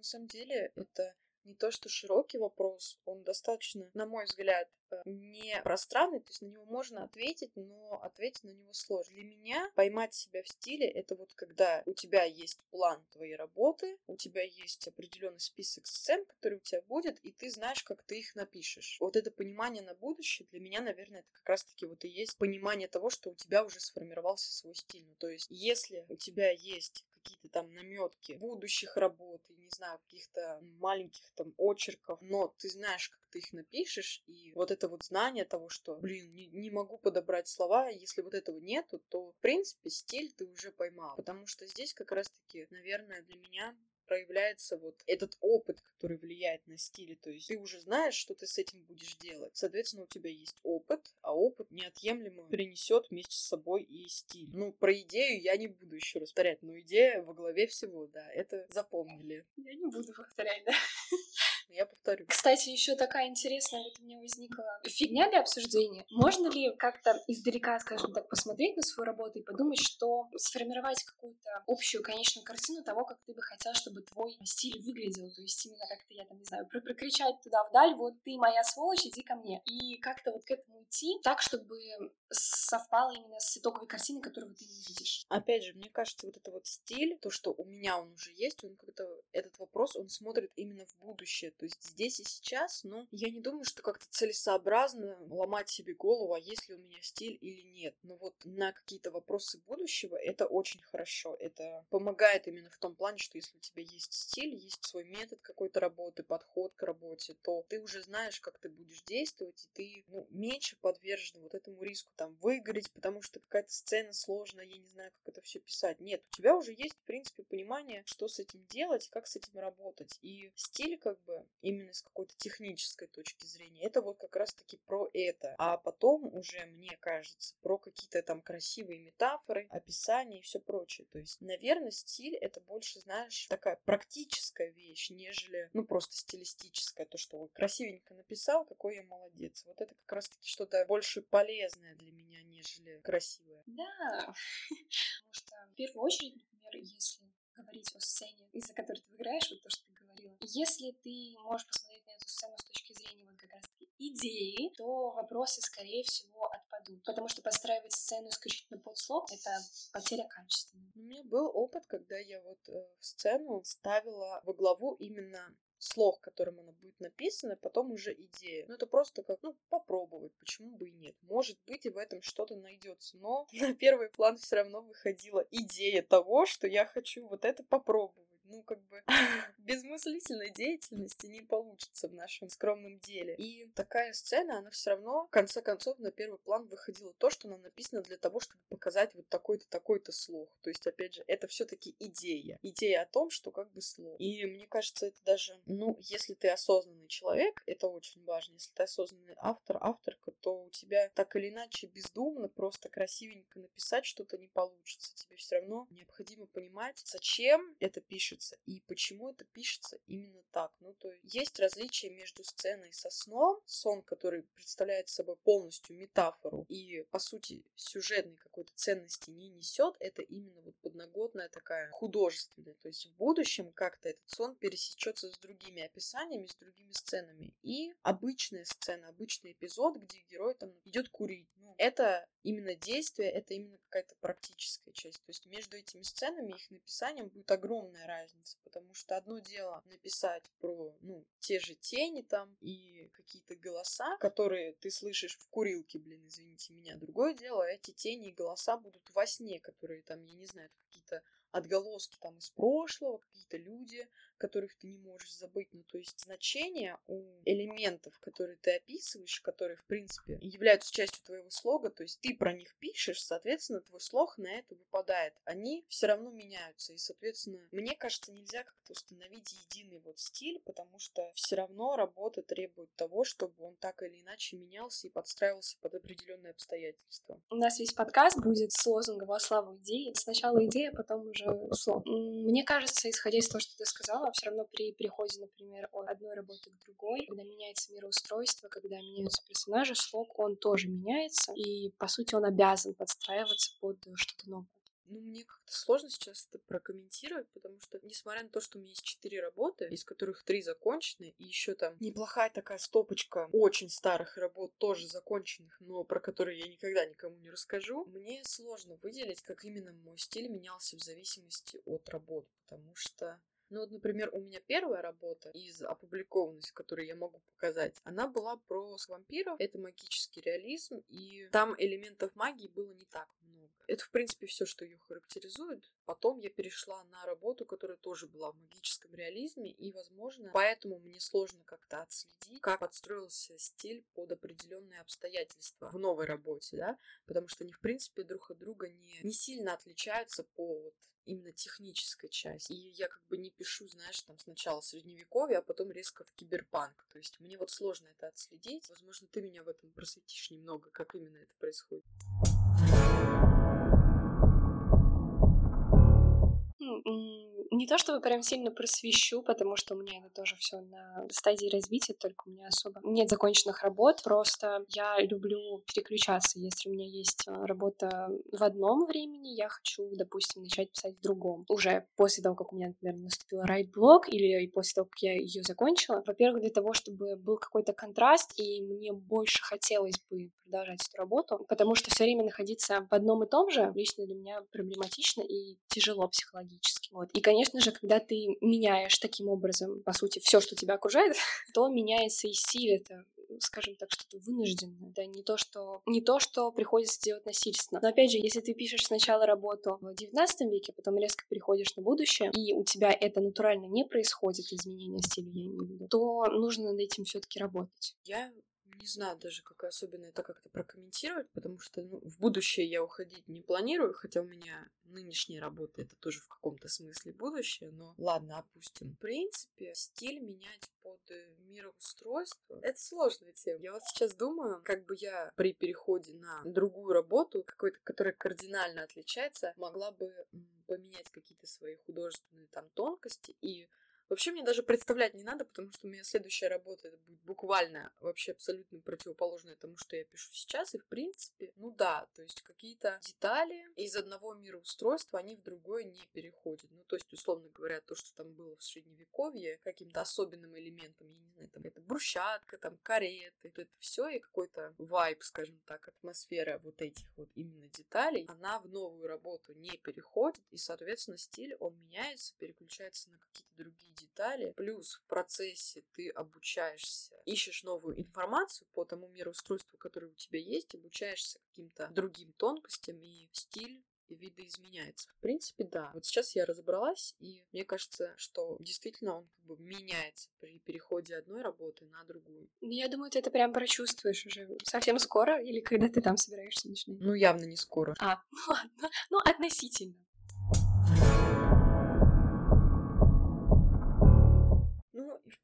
На самом деле это не то, что широкий вопрос, он достаточно, на мой взгляд, э, не пространный, то есть на него можно ответить, но ответить на него сложно. Для меня поймать себя в стиле — это вот когда у тебя есть план твоей работы, у тебя есть определенный список сцен, который у тебя будет, и ты знаешь, как ты их напишешь. Вот это понимание на будущее для меня, наверное, это как раз-таки вот и есть понимание того, что у тебя уже сформировался свой стиль. Ну, то есть, если у тебя есть какие-то там наметки будущих работ, и, не знаю, каких-то маленьких там очерков, но ты знаешь, как ты их напишешь, и вот это вот знание того, что, блин, не, не могу подобрать слова, если вот этого нету, то, в принципе, стиль ты уже поймал. Потому что здесь как раз-таки, наверное, для меня проявляется вот этот опыт, который влияет на стиль. То есть ты уже знаешь, что ты с этим будешь делать. Соответственно, у тебя есть опыт, а опыт неотъемлемо принесет вместе с собой и стиль. Ну, про идею я не буду еще раз повторять, но идея во главе всего, да, это запомнили. Я не буду повторять, да. Я повторю. Кстати, еще такая интересная вот у меня возникла фигня для обсуждения. Можно ли как-то издалека, скажем так, посмотреть на свою работу и подумать, что сформировать какую-то общую конечную картину того, как ты бы хотел, чтобы твой стиль выглядел. То есть именно как-то, я там не знаю, прокричать туда вдаль, вот ты моя сволочь, иди ко мне. И как-то вот к этому идти так, чтобы совпало именно с итоговой картиной, которую ты не видишь. Опять же, мне кажется, вот это вот стиль, то, что у меня он уже есть, он как-то этот вопрос, он смотрит именно в будущее. То есть здесь и сейчас, но я не думаю, что как-то целесообразно ломать себе голову, а есть ли у меня стиль или нет. Но вот на какие-то вопросы будущего это очень хорошо. Это помогает именно в том плане, что если у тебя есть стиль, есть свой метод какой-то работы, подход к работе, то ты уже знаешь, как ты будешь действовать, и ты ну, меньше подвержен вот этому риску там выгореть, потому что какая-то сцена сложная, я не знаю, как это все писать. Нет, у тебя уже есть, в принципе, понимание, что с этим делать, как с этим работать. И стиль, как бы, именно с какой-то технической точки зрения. Это вот как раз-таки про это. А потом уже, мне кажется, про какие-то там красивые метафоры, описания и все прочее. То есть, наверное, стиль это больше, знаешь, такая практическая вещь, нежели, ну, просто стилистическая. То, что вот красивенько написал, какой я молодец. Вот это как раз-таки что-то больше полезное для меня, нежели красивое. Да, потому что в первую очередь, например, если говорить о сцене, из-за которой ты играешь, вот то, что ты говорила. Если ты можешь посмотреть на эту сцену с точки зрения вот как раз-таки идеи, то вопросы, скорее всего, отпадут. Потому что постраивать сцену исключительно под слог — это потеря качества. У меня был опыт, когда я вот э, в сцену ставила во главу именно слог, которым она будет написана, потом уже идея. Ну, это просто как, ну, попробовать, почему бы и нет. Может быть, и в этом что-то найдется. Но на первый план все равно выходила идея того, что я хочу вот это попробовать ну, как бы, без мыслительной деятельности не получится в нашем скромном деле. И такая сцена, она все равно, в конце концов, на первый план выходила то, что она написана для того, чтобы показать вот такой-то, такой-то слог. То есть, опять же, это все-таки идея. Идея о том, что как бы слог. И мне кажется, это даже, ну, если ты осознанный человек, это очень важно. Если ты осознанный автор, авторка, то у тебя так или иначе бездумно, просто красивенько написать что-то не получится. Тебе все равно необходимо понимать, зачем это пишет пишется и почему это пишется именно так. Ну, то есть есть различие между сценой со сном, сон, который представляет собой полностью метафору и, по сути, сюжетной какой-то ценности не несет, это именно вот подноготная такая художественная. То есть в будущем как-то этот сон пересечется с другими описаниями, с другими сценами. И обычная сцена, обычный эпизод, где герой там идет курить. Ну, это именно действие, это именно какая-то практическая часть. То есть между этими сценами, их написанием будет огромная разница, потому что одно дело написать про, ну, те же тени там и какие-то голоса, которые ты слышишь в курилке, блин, извините меня. Другое дело, эти тени и голоса будут во сне, которые там, я не знаю, какие-то отголоски там из прошлого, какие-то люди, которых ты не можешь забыть. Ну, то есть значение у элементов, которые ты описываешь, которые, в принципе, являются частью твоего слога, то есть ты про них пишешь, соответственно, твой слог на это выпадает. Они все равно меняются. И, соответственно, мне кажется, нельзя как-то установить единый вот стиль, потому что все равно работа требует того, чтобы он так или иначе менялся и подстраивался под определенные обстоятельства. У нас весь подкаст будет с лозунгом «Во славу идеи». Сначала идея, потом уже слог. Мне кажется, исходя из того, что ты сказала, все равно при переходе, например, от одной работы к другой, когда меняется мироустройство, когда меняются персонажи, слог, он тоже меняется, и, по сути, он обязан подстраиваться под что-то новое. Ну, мне как-то сложно сейчас это прокомментировать, потому что, несмотря на то, что у меня есть четыре работы, из которых три закончены, и еще там неплохая такая стопочка очень старых работ, тоже законченных, но про которые я никогда никому не расскажу, мне сложно выделить, как именно мой стиль менялся в зависимости от работ, потому что ну вот, например, у меня первая работа из опубликованности, которую я могу показать, она была про вампиров. Это магический реализм, и там элементов магии было не так. Это, в принципе, все, что ее характеризует. Потом я перешла на работу, которая тоже была в магическом реализме, и, возможно, поэтому мне сложно как-то отследить, как подстроился стиль под определенные обстоятельства в новой работе, да, потому что они, в принципе, друг от друга не, не сильно отличаются по вот именно технической части. И я как бы не пишу, знаешь, там сначала средневековье, а потом резко в киберпанк. То есть мне вот сложно это отследить. Возможно, ты меня в этом просветишь немного, как именно это происходит. mm, не то чтобы прям сильно просвещу, потому что у меня это тоже все на стадии развития, только у меня особо нет законченных работ. Просто я люблю переключаться. Если у меня есть а, работа в одном времени, я хочу, допустим, начать писать в другом. Уже после того, как у меня, например, наступил write-block или после того, как я ее закончила. Во-первых, для того, чтобы был какой-то контраст, и мне больше хотелось бы продолжать эту работу, потому что все время находиться в одном и том же лично для меня проблематично и тяжело психологически. Вот. И, конечно же, когда ты меняешь таким образом, по сути, все, что тебя окружает, то меняется и стиль. Это скажем так, что-то вынужденное, да, не то, что, не то, что приходится делать насильственно. Но опять же, если ты пишешь сначала работу в XIX веке, потом резко переходишь на будущее, и у тебя это натурально не происходит, изменение стиля, я имею в виду, то нужно над этим все таки работать. Я не знаю даже, как особенно это как-то прокомментировать, потому что ну, в будущее я уходить не планирую, хотя у меня нынешняя работа это тоже в каком-то смысле будущее, но ладно, опустим. В принципе, стиль менять под э, мироустройство — это сложная тема. Я вот сейчас думаю, как бы я при переходе на другую работу, какой-то, которая кардинально отличается, могла бы поменять какие-то свои художественные там тонкости и Вообще мне даже представлять не надо, потому что у меня следующая работа это будет буквально вообще абсолютно противоположное тому, что я пишу сейчас. И в принципе, ну да, то есть какие-то детали из одного мира устройства, они в другое не переходят. Ну то есть, условно говоря, то, что там было в средневековье, каким-то особенным элементом, я не знаю, там это брусчатка, там кареты, то это все и какой-то вайб, скажем так, атмосфера вот этих вот именно деталей, она в новую работу не переходит, и, соответственно, стиль, он меняется, переключается на какие-то другие детали. Плюс в процессе ты обучаешься, ищешь новую информацию по тому мироустройству, которое у тебя есть, обучаешься каким-то другим тонкостям, и стиль видоизменяется. В принципе, да. Вот сейчас я разобралась, и мне кажется, что действительно он как бы меняется при переходе одной работы на другую. Ну, я думаю, ты это прям прочувствуешь уже совсем скоро, или когда ты там собираешься начинать? Ну, явно не скоро. А, ну ладно. Ну, относительно.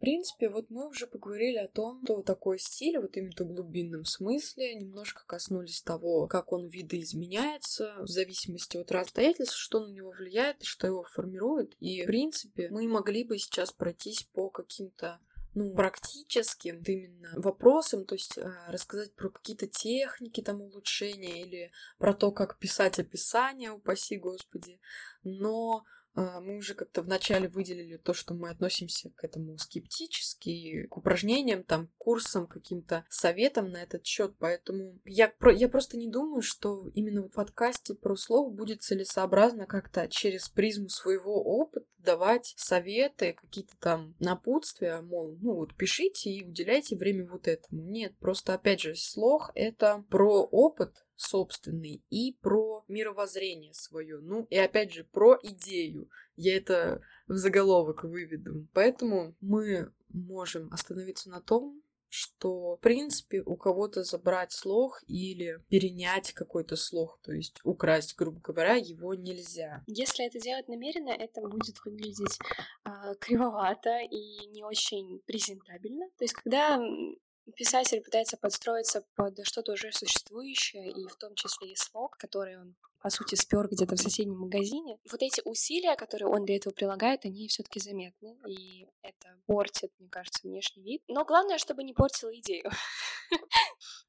Принципе, вот мы уже поговорили о том, что такое стиль, вот именно в глубинном смысле, немножко коснулись того, как он видоизменяется в зависимости от обстоятельств, что на него влияет что его формирует. И, в принципе, мы могли бы сейчас пройтись по каким-то ну, практическим именно вопросам, то есть э, рассказать про какие-то техники там улучшения или про то, как писать описание, упаси господи. Но мы уже как-то вначале выделили то, что мы относимся к этому скептически, к упражнениям, там, курсам, каким-то советам на этот счет. Поэтому я, я просто не думаю, что именно в подкасте про слово будет целесообразно как-то через призму своего опыта давать советы, какие-то там напутствия, мол, ну вот пишите и уделяйте время вот этому. Нет, просто опять же, слог — это про опыт, собственный и про мировоззрение свое. Ну, и опять же, про идею. Я это в заголовок выведу. Поэтому мы можем остановиться на том, что, в принципе, у кого-то забрать слог или перенять какой-то слог, то есть украсть, грубо говоря, его нельзя. Если это делать намеренно, это будет выглядеть э, кривовато и не очень презентабельно. То есть, когда писатель пытается подстроиться под что-то уже существующее, и в том числе и слог, который он по сути, спер где-то в соседнем магазине. Вот эти усилия, которые он для этого прилагает, они все-таки заметны, и это портит, мне кажется, внешний вид. Но главное, чтобы не портило идею.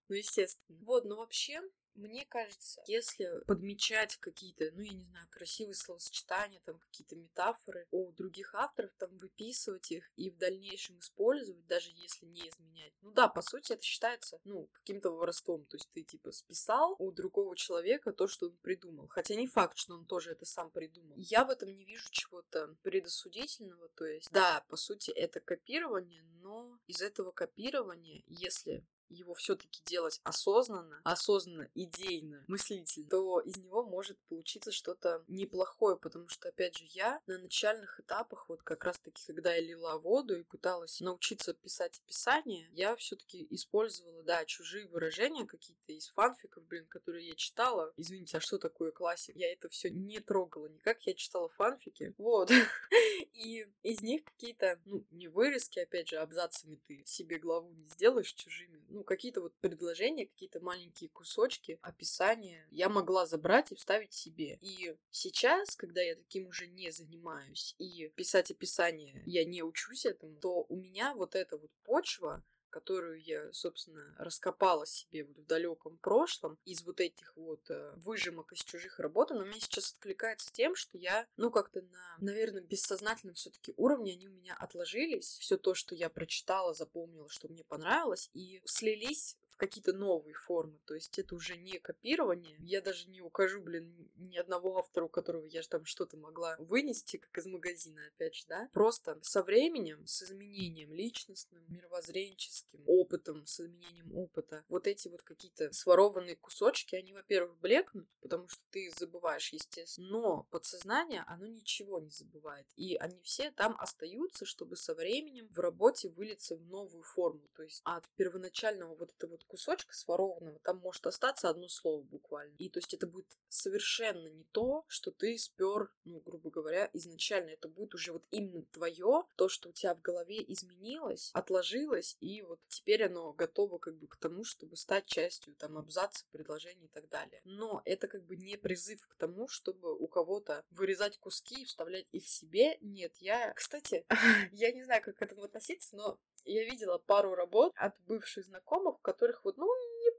Ну, естественно. Вот, но вообще, мне кажется, если подмечать какие-то, ну, я не знаю, красивые словосочетания, там, какие-то метафоры у других авторов, там, выписывать их и в дальнейшем использовать, даже если не изменять. Ну да, по сути, это считается, ну, каким-то воровством. То есть ты, типа, списал у другого человека то, что он придумал. Хотя не факт, что он тоже это сам придумал. Я в этом не вижу чего-то предосудительного. То есть, да, по сути, это копирование, но из этого копирования, если его все-таки делать осознанно, осознанно, идейно, мыслительно, то из него может получиться что-то неплохое, потому что, опять же, я на начальных этапах, вот как раз-таки, когда я лила воду и пыталась научиться писать описание, я все-таки использовала, да, чужие выражения какие-то из фанфиков, блин, которые я читала. Извините, а что такое классик? Я это все не трогала никак, я читала фанфики, вот. И из них какие-то, ну, не вырезки, опять же, абзацами ты себе главу не сделаешь чужими, ну, какие-то вот предложения, какие-то маленькие кусочки, описания я могла забрать и вставить себе. И сейчас, когда я таким уже не занимаюсь, и писать описание я не учусь этому, то у меня вот эта вот почва, которую я, собственно, раскопала себе вот в далеком прошлом из вот этих вот э, выжимок из чужих работ, она меня сейчас откликается тем, что я, ну, как-то на, наверное, бессознательном все-таки уровне они у меня отложились. Все то, что я прочитала, запомнила, что мне понравилось, и слились какие-то новые формы. То есть это уже не копирование. Я даже не укажу, блин, ни одного автора, у которого я же там что-то могла вынести, как из магазина, опять же, да. Просто со временем, с изменением личностным, мировоззренческим, опытом, с изменением опыта, вот эти вот какие-то сворованные кусочки, они, во-первых, блекнут, потому что ты забываешь, естественно, но подсознание, оно ничего не забывает. И они все там остаются, чтобы со временем в работе вылиться в новую форму. То есть от первоначального вот этого вот кусочка сворованного, там может остаться одно слово буквально. И то есть это будет совершенно не то, что ты спер, ну, грубо говоря, изначально. Это будет уже вот именно твое, то, что у тебя в голове изменилось, отложилось, и вот теперь оно готово как бы к тому, чтобы стать частью там абзаца, предложений и так далее. Но это как бы не призыв к тому, чтобы у кого-то вырезать куски и вставлять их себе. Нет, я, кстати, я не знаю, как к этому относиться, но я видела пару работ от бывших знакомых, в которых вот, ну,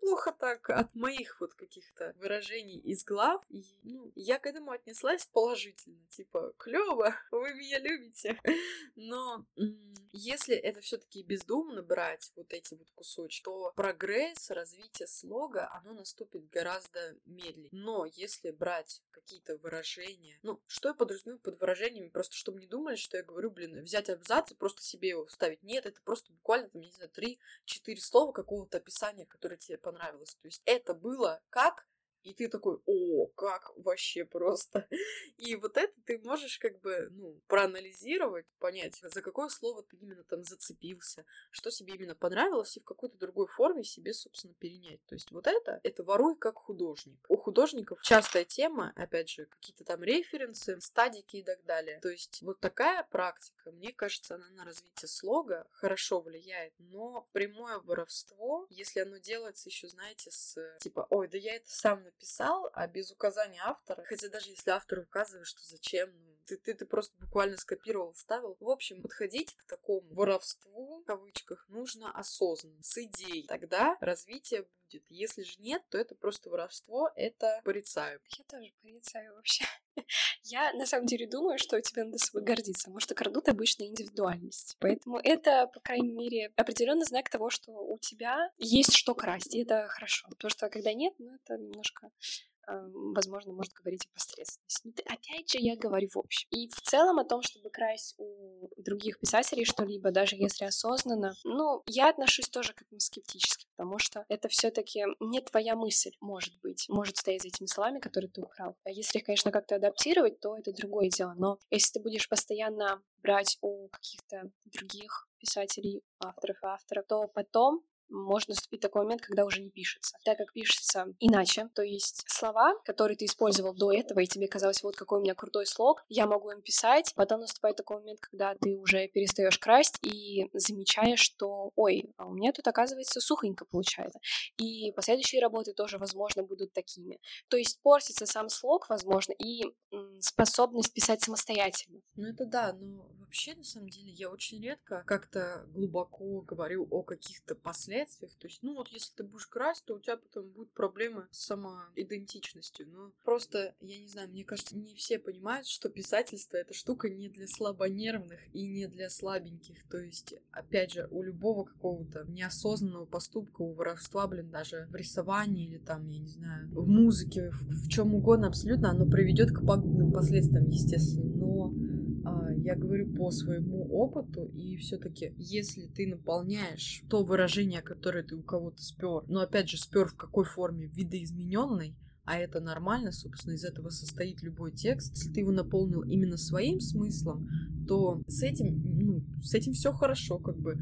неплохо так от моих вот каких-то выражений из глав. И, ну, я к этому отнеслась положительно. Типа, клево, вы меня любите. Но если это все-таки бездумно брать вот эти вот кусочки, то прогресс, развитие слога, оно наступит гораздо медленнее. Но если брать какие-то выражения, ну, что я подразумеваю под выражениями, просто чтобы не думали, что я говорю, блин, взять абзац и просто себе его вставить. Нет, это просто буквально, там, не знаю, три-четыре слова какого-то описания, которое тебе понравилось. То есть это было как и ты такой, о, как вообще просто. И вот это ты можешь как бы, ну, проанализировать, понять, за какое слово ты именно там зацепился, что себе именно понравилось, и в какой-то другой форме себе, собственно, перенять. То есть вот это, это воруй как художник. У художников частая тема, опять же, какие-то там референсы, стадики и так далее. То есть вот такая практика, мне кажется, она на развитие слога хорошо влияет, но прямое воровство, если оно делается еще, знаете, с типа, ой, да я это сам написал, а без указания автора, хотя даже если автор указывает, что зачем, ну, ты, ты, ты просто буквально скопировал, вставил. В общем, подходить к такому воровству, в кавычках, нужно осознанно, с идеей. Тогда развитие будет. Если же нет, то это просто воровство, это порицаю. Я тоже порицаю вообще. Я на самом деле думаю, что тебе надо собой гордиться, потому что крадут обычно индивидуальность. Поэтому это, по крайней мере, определенный знак того, что у тебя есть что красть, и это хорошо. Потому что когда нет, ну это немножко возможно, может говорить о посредственности. Но ну, опять же, я говорю в общем. И в целом о том, чтобы красть у других писателей что-либо, даже если осознанно, ну, я отношусь тоже к этому скептически, потому что это все таки не твоя мысль, может быть, может стоять за этими словами, которые ты украл. А если их, конечно, как-то адаптировать, то это другое дело. Но если ты будешь постоянно брать у каких-то других писателей, авторов и авторов, то потом может наступить такой момент, когда уже не пишется. Так как пишется иначе, то есть слова, которые ты использовал до этого, и тебе казалось, вот какой у меня крутой слог, я могу им писать, потом наступает такой момент, когда ты уже перестаешь красть и замечаешь, что, ой, а у меня тут оказывается сухонько получается. И последующие работы тоже, возможно, будут такими. То есть портится сам слог, возможно, и способность писать самостоятельно. Ну это да, но вообще, на самом деле, я очень редко как-то глубоко говорю о каких-то последствиях последствиях. То есть, ну вот если ты будешь красть, то у тебя потом будет проблемы с самоидентичностью. Ну, просто, я не знаю, мне кажется, не все понимают, что писательство — это штука не для слабонервных и не для слабеньких. То есть, опять же, у любого какого-то неосознанного поступка, у воровства, блин, даже в рисовании или там, я не знаю, в музыке, в, в чем угодно абсолютно, оно приведет к пагубным последствиям, естественно. Но я говорю по своему опыту, и все-таки, если ты наполняешь то выражение, которое ты у кого-то спер, но опять же спер в какой форме видоизмененной, а это нормально, собственно, из этого состоит любой текст. Если ты его наполнил именно своим смыслом, то с этим, ну, с этим все хорошо, как бы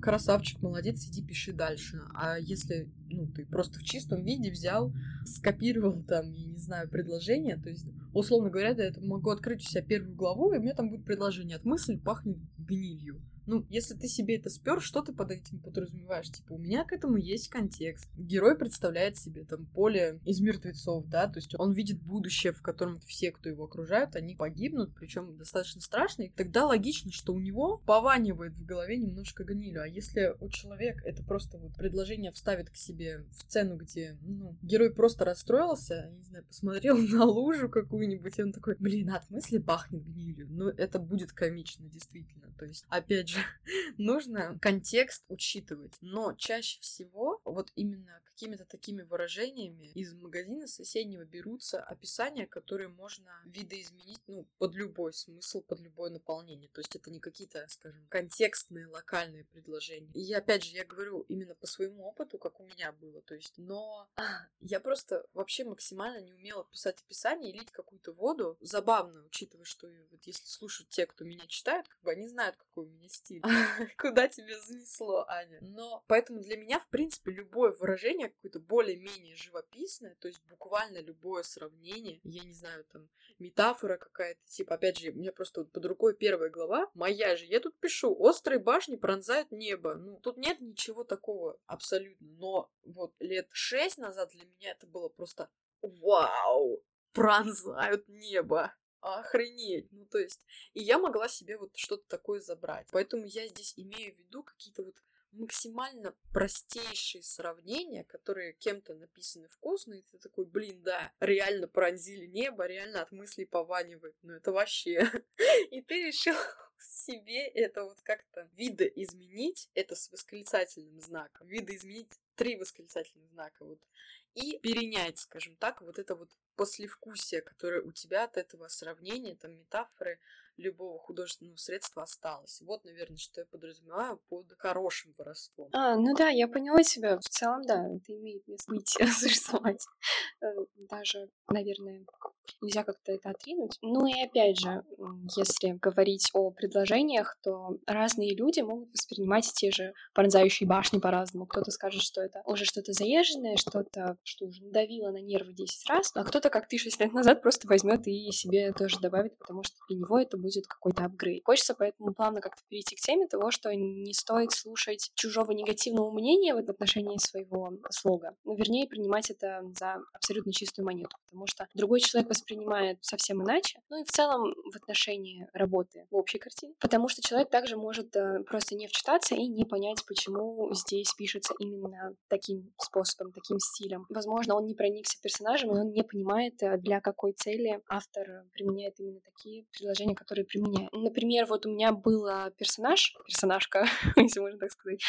красавчик, молодец, иди пиши дальше. А если, ну, ты просто в чистом виде взял, скопировал там, я не знаю, предложение, то есть, условно говоря, я могу открыть у себя первую главу, и у меня там будет предложение от мысли пахнет гнилью. Ну, если ты себе это спер, что ты под этим подразумеваешь? Типа, у меня к этому есть контекст. Герой представляет себе там поле из мертвецов, да, то есть он видит будущее, в котором все, кто его окружают, они погибнут, причем достаточно страшно, и тогда логично, что у него пованивает в голове немножко гнилью. А если у человека это просто вот предложение вставит к себе в сцену, где, ну, герой просто расстроился, не знаю, посмотрел на лужу какую-нибудь, и он такой, блин, от мысли пахнет гнилью. Ну, это будет комично, действительно. То есть, опять же, нужно контекст учитывать. Но чаще всего вот именно какими-то такими выражениями из магазина соседнего берутся описания, которые можно видоизменить, ну, под любой смысл, под любое наполнение. То есть это не какие-то, скажем, контекстные, локальные предложения. И опять же, я говорю именно по своему опыту, как у меня было. То есть, но я просто вообще максимально не умела писать описание и лить какую-то воду. Забавно, учитывая, что вот если слушают те, кто меня читает, как бы они знают, какой у меня стиль. Куда тебе занесло, Аня? Но поэтому для меня, в принципе, любое выражение какое-то более-менее живописное, то есть буквально любое сравнение, я не знаю, там, метафора какая-то, типа, опять же, у меня просто вот под рукой первая глава, моя же, я тут пишу, острые башни пронзают небо, ну, тут нет ничего такого абсолютно, но вот лет шесть назад для меня это было просто вау, пронзают небо охренеть. Ну, то есть, и я могла себе вот что-то такое забрать. Поэтому я здесь имею в виду какие-то вот максимально простейшие сравнения, которые кем-то написаны вкусно, и ты такой, блин, да, реально пронзили небо, реально от мыслей пованивает. Ну, это вообще... И ты решил себе это вот как-то видоизменить, это с восклицательным знаком, видоизменить три восклицательных знака, вот, и перенять, скажем так, вот это вот послевкусие, которое у тебя от этого сравнения, там, метафоры, любого художественного средства осталось. Вот, наверное, что я подразумеваю под хорошим воровством. А, ну да, я поняла тебя. В целом, да, это имеет место быть, существовать. Э, даже, наверное, нельзя как-то это отринуть. Ну и опять же, если говорить о предложениях, то разные люди могут воспринимать те же пронзающие башни по-разному. Кто-то скажет, что это уже что-то заезженное, что-то, что уже надавило на нервы 10 раз, а кто-то, как ты 6 лет назад, просто возьмет и себе тоже добавит, потому что для него это будет будет какой-то апгрейд. Хочется поэтому плавно как-то перейти к теме того, что не стоит слушать чужого негативного мнения в отношении своего слога, но вернее принимать это за абсолютно чистую монету, потому что другой человек воспринимает совсем иначе. Ну и в целом в отношении работы в общей картине. Потому что человек также может э, просто не вчитаться и не понять, почему здесь пишется именно таким способом, таким стилем. Возможно, он не проникся персонажем, и он не понимает, э, для какой цели автор применяет именно такие предложения, которые применяет. Например, вот у меня был персонаж, персонажка, если можно так сказать,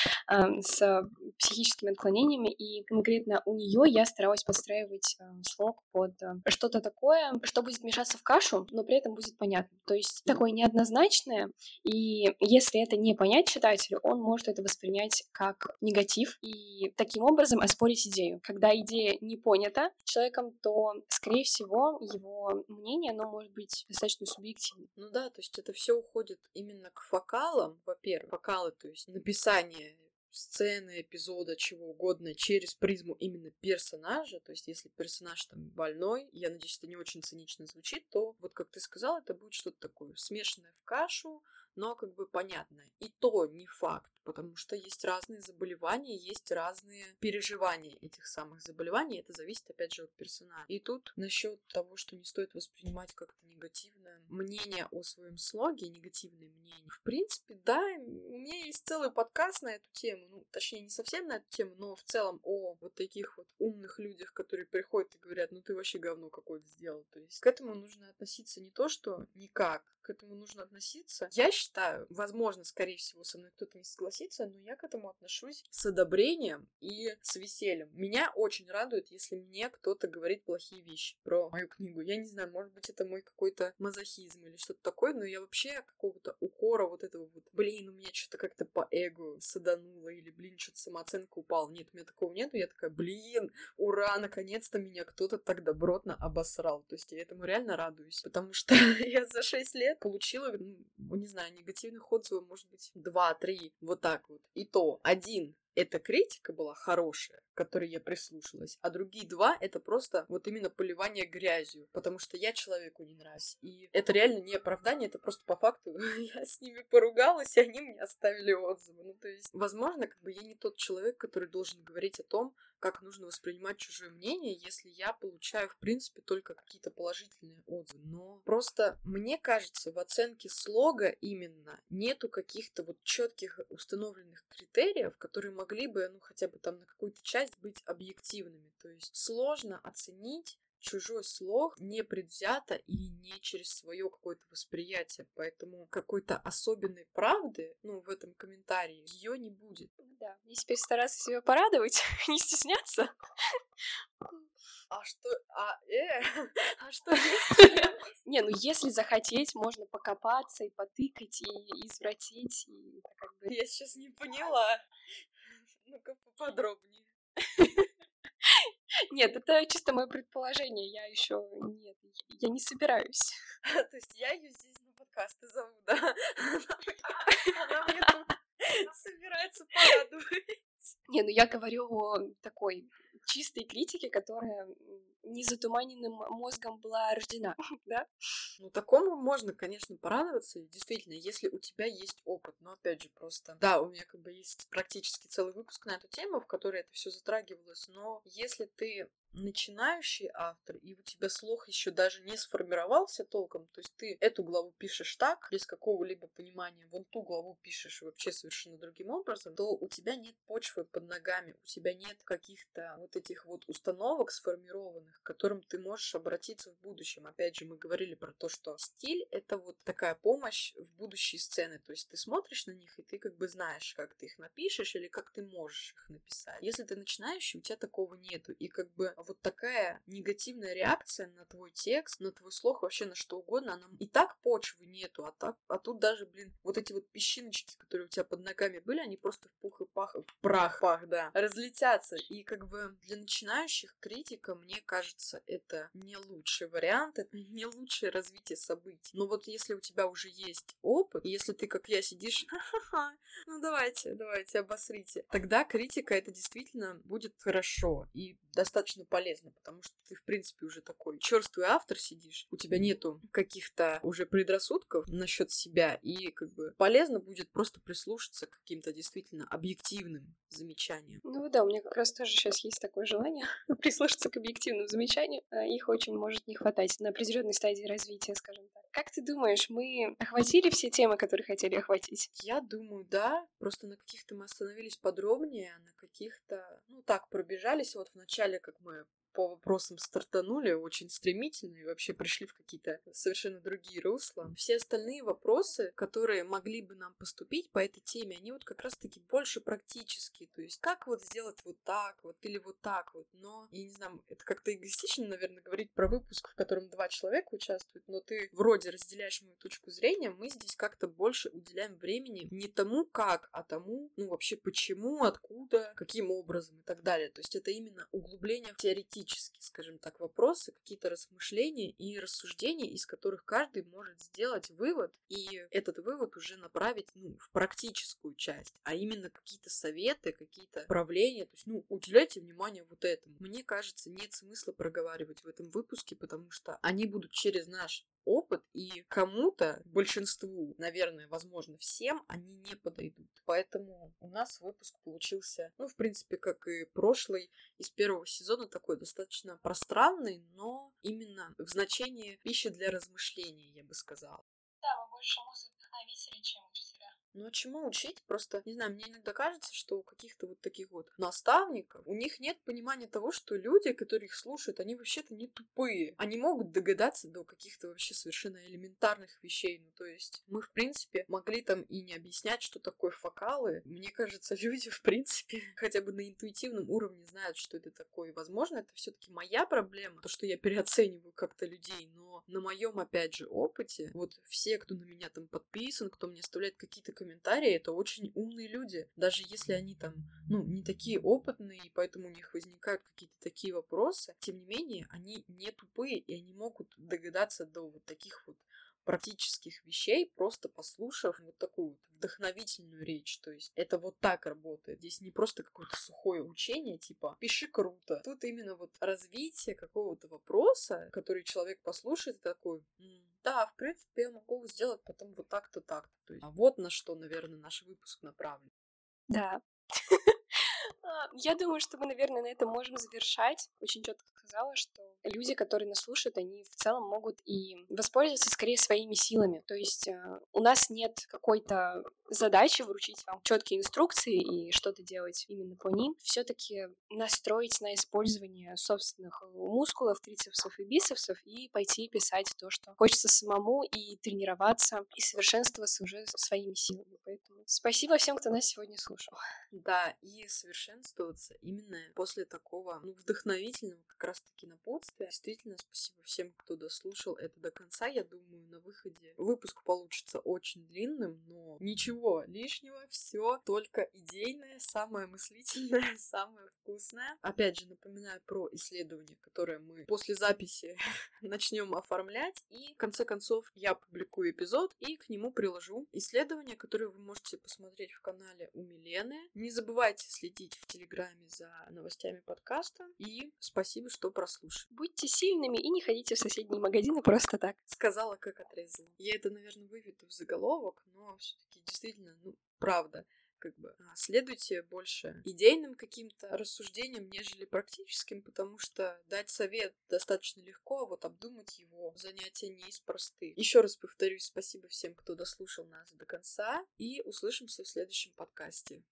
с психическими отклонениями, и конкретно у нее я старалась подстраивать э, слог под э, что-то такое, что будет мешаться в кашу, но при этом будет понятно. То есть такое неоднозначное, и если это не понять читателю, он может это воспринять как негатив и таким образом оспорить идею. Когда идея не понята человеком, то, скорее всего, его мнение, оно может быть достаточно субъективным. Ну да, то есть это все уходит именно к фокалам, во-первых, фокалы, то есть написание сцены, эпизода, чего угодно через призму именно персонажа. То есть, если персонаж там больной, я надеюсь, это не очень цинично звучит, то вот как ты сказал, это будет что-то такое смешанное в кашу, но как бы понятно. И то не факт, потому что есть разные заболевания, есть разные переживания этих самых заболеваний. Это зависит, опять же, от персонажа. И тут насчет того, что не стоит воспринимать как-то негативное мнение о своем слоге, негативное мнение. В принципе, да, у меня есть целый подкаст на эту тему. Ну, точнее, не совсем на эту тему, но в целом о вот таких вот умных людях, которые приходят и говорят, ну ты вообще говно какое-то сделал. То есть к этому нужно относиться не то, что никак, к этому нужно относиться. Я считаю, возможно, скорее всего, со мной кто-то не согласится, но я к этому отношусь с одобрением и с весельем. Меня очень радует, если мне кто-то говорит плохие вещи про мою книгу. Я не знаю, может быть, это мой какой-то мазохизм или что-то такое, но я вообще какого-то укора вот этого вот, блин, у меня что-то как-то по эго садануло, или, блин, что-то самооценка упала. Нет, у меня такого нету. Я такая, блин, ура, наконец-то меня кто-то так добротно обосрал. То есть я этому реально радуюсь, потому что я за 6 лет получила, ну, не знаю, негативных отзывов, может быть, два-три, вот так вот. И то один эта критика была хорошая, к которой я прислушалась, а другие два — это просто вот именно поливание грязью, потому что я человеку не нравлюсь. И это реально не оправдание, это просто по факту я с ними поругалась, и они мне оставили отзывы. Ну, то есть, возможно, как бы я не тот человек, который должен говорить о том, как нужно воспринимать чужое мнение, если я получаю, в принципе, только какие-то положительные отзывы. Но просто мне кажется, в оценке слога именно нету каких-то вот четких установленных критериев, которые могли бы, ну, хотя бы там на какую-то часть быть объективными. То есть сложно оценить чужой слог не предвзято и не через свое какое-то восприятие. Поэтому какой-то особенной правды, ну, в этом комментарии, ее не будет. Да, если перестараться себя порадовать, не стесняться. А что, а, э, а что Не, ну если захотеть, можно покопаться и потыкать, и извратить, и как бы... Я сейчас не поняла. Ну-ка поподробнее. Нет, это чисто мое предположение. Я еще нет, я не собираюсь. То есть я ее здесь на подкасты зову, да? Она мне тут собирается порадовать. Не, ну я говорю о такой чистой критике, которая не затуманенным мозгом была рождена, да? Ну, такому можно, конечно, порадоваться, действительно, если у тебя есть опыт, но, опять же, просто... Да, у меня как бы есть практически целый выпуск на эту тему, в которой это все затрагивалось, но если ты начинающий автор, и у тебя слух еще даже не сформировался толком, то есть ты эту главу пишешь так, без какого-либо понимания, вон ту главу пишешь вообще совершенно другим образом, то у тебя нет почвы под ногами, у тебя нет каких-то вот этих вот установок сформированных, к которым ты можешь обратиться в будущем. Опять же, мы говорили про то, что стиль — это вот такая помощь в будущие сцены, то есть ты смотришь на них, и ты как бы знаешь, как ты их напишешь или как ты можешь их написать. Если ты начинающий, у тебя такого нету, и как бы вот такая негативная реакция на твой текст, на твой слог, вообще на что угодно, она и так почвы нету, а, так, а тут даже, блин, вот эти вот песчиночки, которые у тебя под ногами были, они просто в пух и пах, в прах, пах, да, разлетятся. И как бы для начинающих критика, мне кажется, это не лучший вариант, это не лучшее развитие событий. Но вот если у тебя уже есть опыт, и если ты, как я, сидишь, ну давайте, давайте, обосрите, тогда критика это действительно будет хорошо и достаточно полезно, потому что ты, в принципе, уже такой черствый автор сидишь, у тебя нету каких-то уже предрассудков насчет себя, и как бы полезно будет просто прислушаться к каким-то действительно объективным замечаниям. Ну да, у меня как раз тоже сейчас есть такое желание прислушаться к объективным замечаниям. А их очень может не хватать на определенной стадии развития, скажем так. Как ты думаешь, мы охватили все темы, которые хотели охватить? Я думаю, да. Просто на каких-то мы остановились подробнее, а на каких-то, ну так, пробежались. Вот в начале, как мы по вопросам стартанули очень стремительно и вообще пришли в какие-то совершенно другие русла. Все остальные вопросы, которые могли бы нам поступить по этой теме, они вот как раз-таки больше практические. То есть как вот сделать вот так вот или вот так вот. Но, я не знаю, это как-то эгоистично, наверное, говорить про выпуск, в котором два человека участвуют, но ты вроде разделяешь мою точку зрения, мы здесь как-то больше уделяем времени не тому как, а тому, ну вообще почему, откуда, каким образом и так далее. То есть это именно углубление в теоретически теоретические, скажем так, вопросы, какие-то размышления и рассуждения, из которых каждый может сделать вывод, и этот вывод уже направить ну, в практическую часть, а именно какие-то советы, какие-то правления, то есть, ну, уделяйте внимание вот этому. Мне кажется, нет смысла проговаривать в этом выпуске, потому что они будут через наш опыт, и кому-то, большинству, наверное, возможно, всем они не подойдут. Поэтому у нас выпуск получился, ну, в принципе, как и прошлый из первого сезона, такой достаточно пространный, но именно в значении пищи для размышлений, я бы сказала. Да, мы больше музыки вдохновители, чем ну а чему учить? Просто, не знаю, мне иногда кажется, что у каких-то вот таких вот наставников, у них нет понимания того, что люди, которые их слушают, они вообще-то не тупые. Они могут догадаться до каких-то вообще совершенно элементарных вещей. Ну, то есть мы, в принципе, могли там и не объяснять, что такое фокалы. Мне кажется, люди, в принципе, хотя бы на интуитивном уровне знают, что это такое. Возможно, это все-таки моя проблема, то, что я переоцениваю как-то людей. Но на моем, опять же, опыте, вот все, кто на меня там подписан, кто мне оставляет какие-то комментарии, это очень умные люди. Даже если они там, ну, не такие опытные, и поэтому у них возникают какие-то такие вопросы, тем не менее, они не тупые, и они могут догадаться до вот таких вот практических вещей, просто послушав вот такую вот вдохновительную речь. То есть это вот так работает. Здесь не просто какое-то сухое учение, типа «пиши круто». Тут именно вот развитие какого-то вопроса, который человек послушает, такой да, в принципе, я могу сделать потом вот так-то, так-то. То есть, а вот на что, наверное, наш выпуск направлен. Да. А, я думаю, что мы, наверное, на этом можем завершать. Очень четко сказала, что люди, которые нас слушают, они в целом могут и воспользоваться скорее своими силами. То есть э, у нас нет какой-то задачи вручить вам четкие инструкции и что-то делать именно по ним. Все-таки настроить на использование собственных мускулов, трицепсов и бицепсов и пойти писать то, что хочется самому и тренироваться и совершенствоваться уже своими силами. Поэтому спасибо всем, кто нас сегодня слушал. Да, и совершенствоваться именно после такого ну, вдохновительного как раз-таки напутствия. Действительно, спасибо всем, кто дослушал это до конца. Я думаю, на выходе выпуск получится очень длинным, но ничего лишнего, все только идейное, самое мыслительное, самое вкусное. Опять же, напоминаю про исследование, которое мы после записи начнем оформлять. И в конце концов я публикую эпизод и к нему приложу исследование, которое вы можете посмотреть в канале у Милены. Не забывайте следить в Телеграме за новостями подкаста. И спасибо, что прослушали. Будьте сильными и не ходите в соседние магазины просто так. Сказала, как отрезала. Я это, наверное, выведу в заголовок, но все-таки действительно, ну, правда как бы а, следуйте больше идейным каким-то рассуждениям, нежели практическим, потому что дать совет достаточно легко, а вот обдумать его занятия не из простых. Еще раз повторюсь, спасибо всем, кто дослушал нас до конца, и услышимся в следующем подкасте.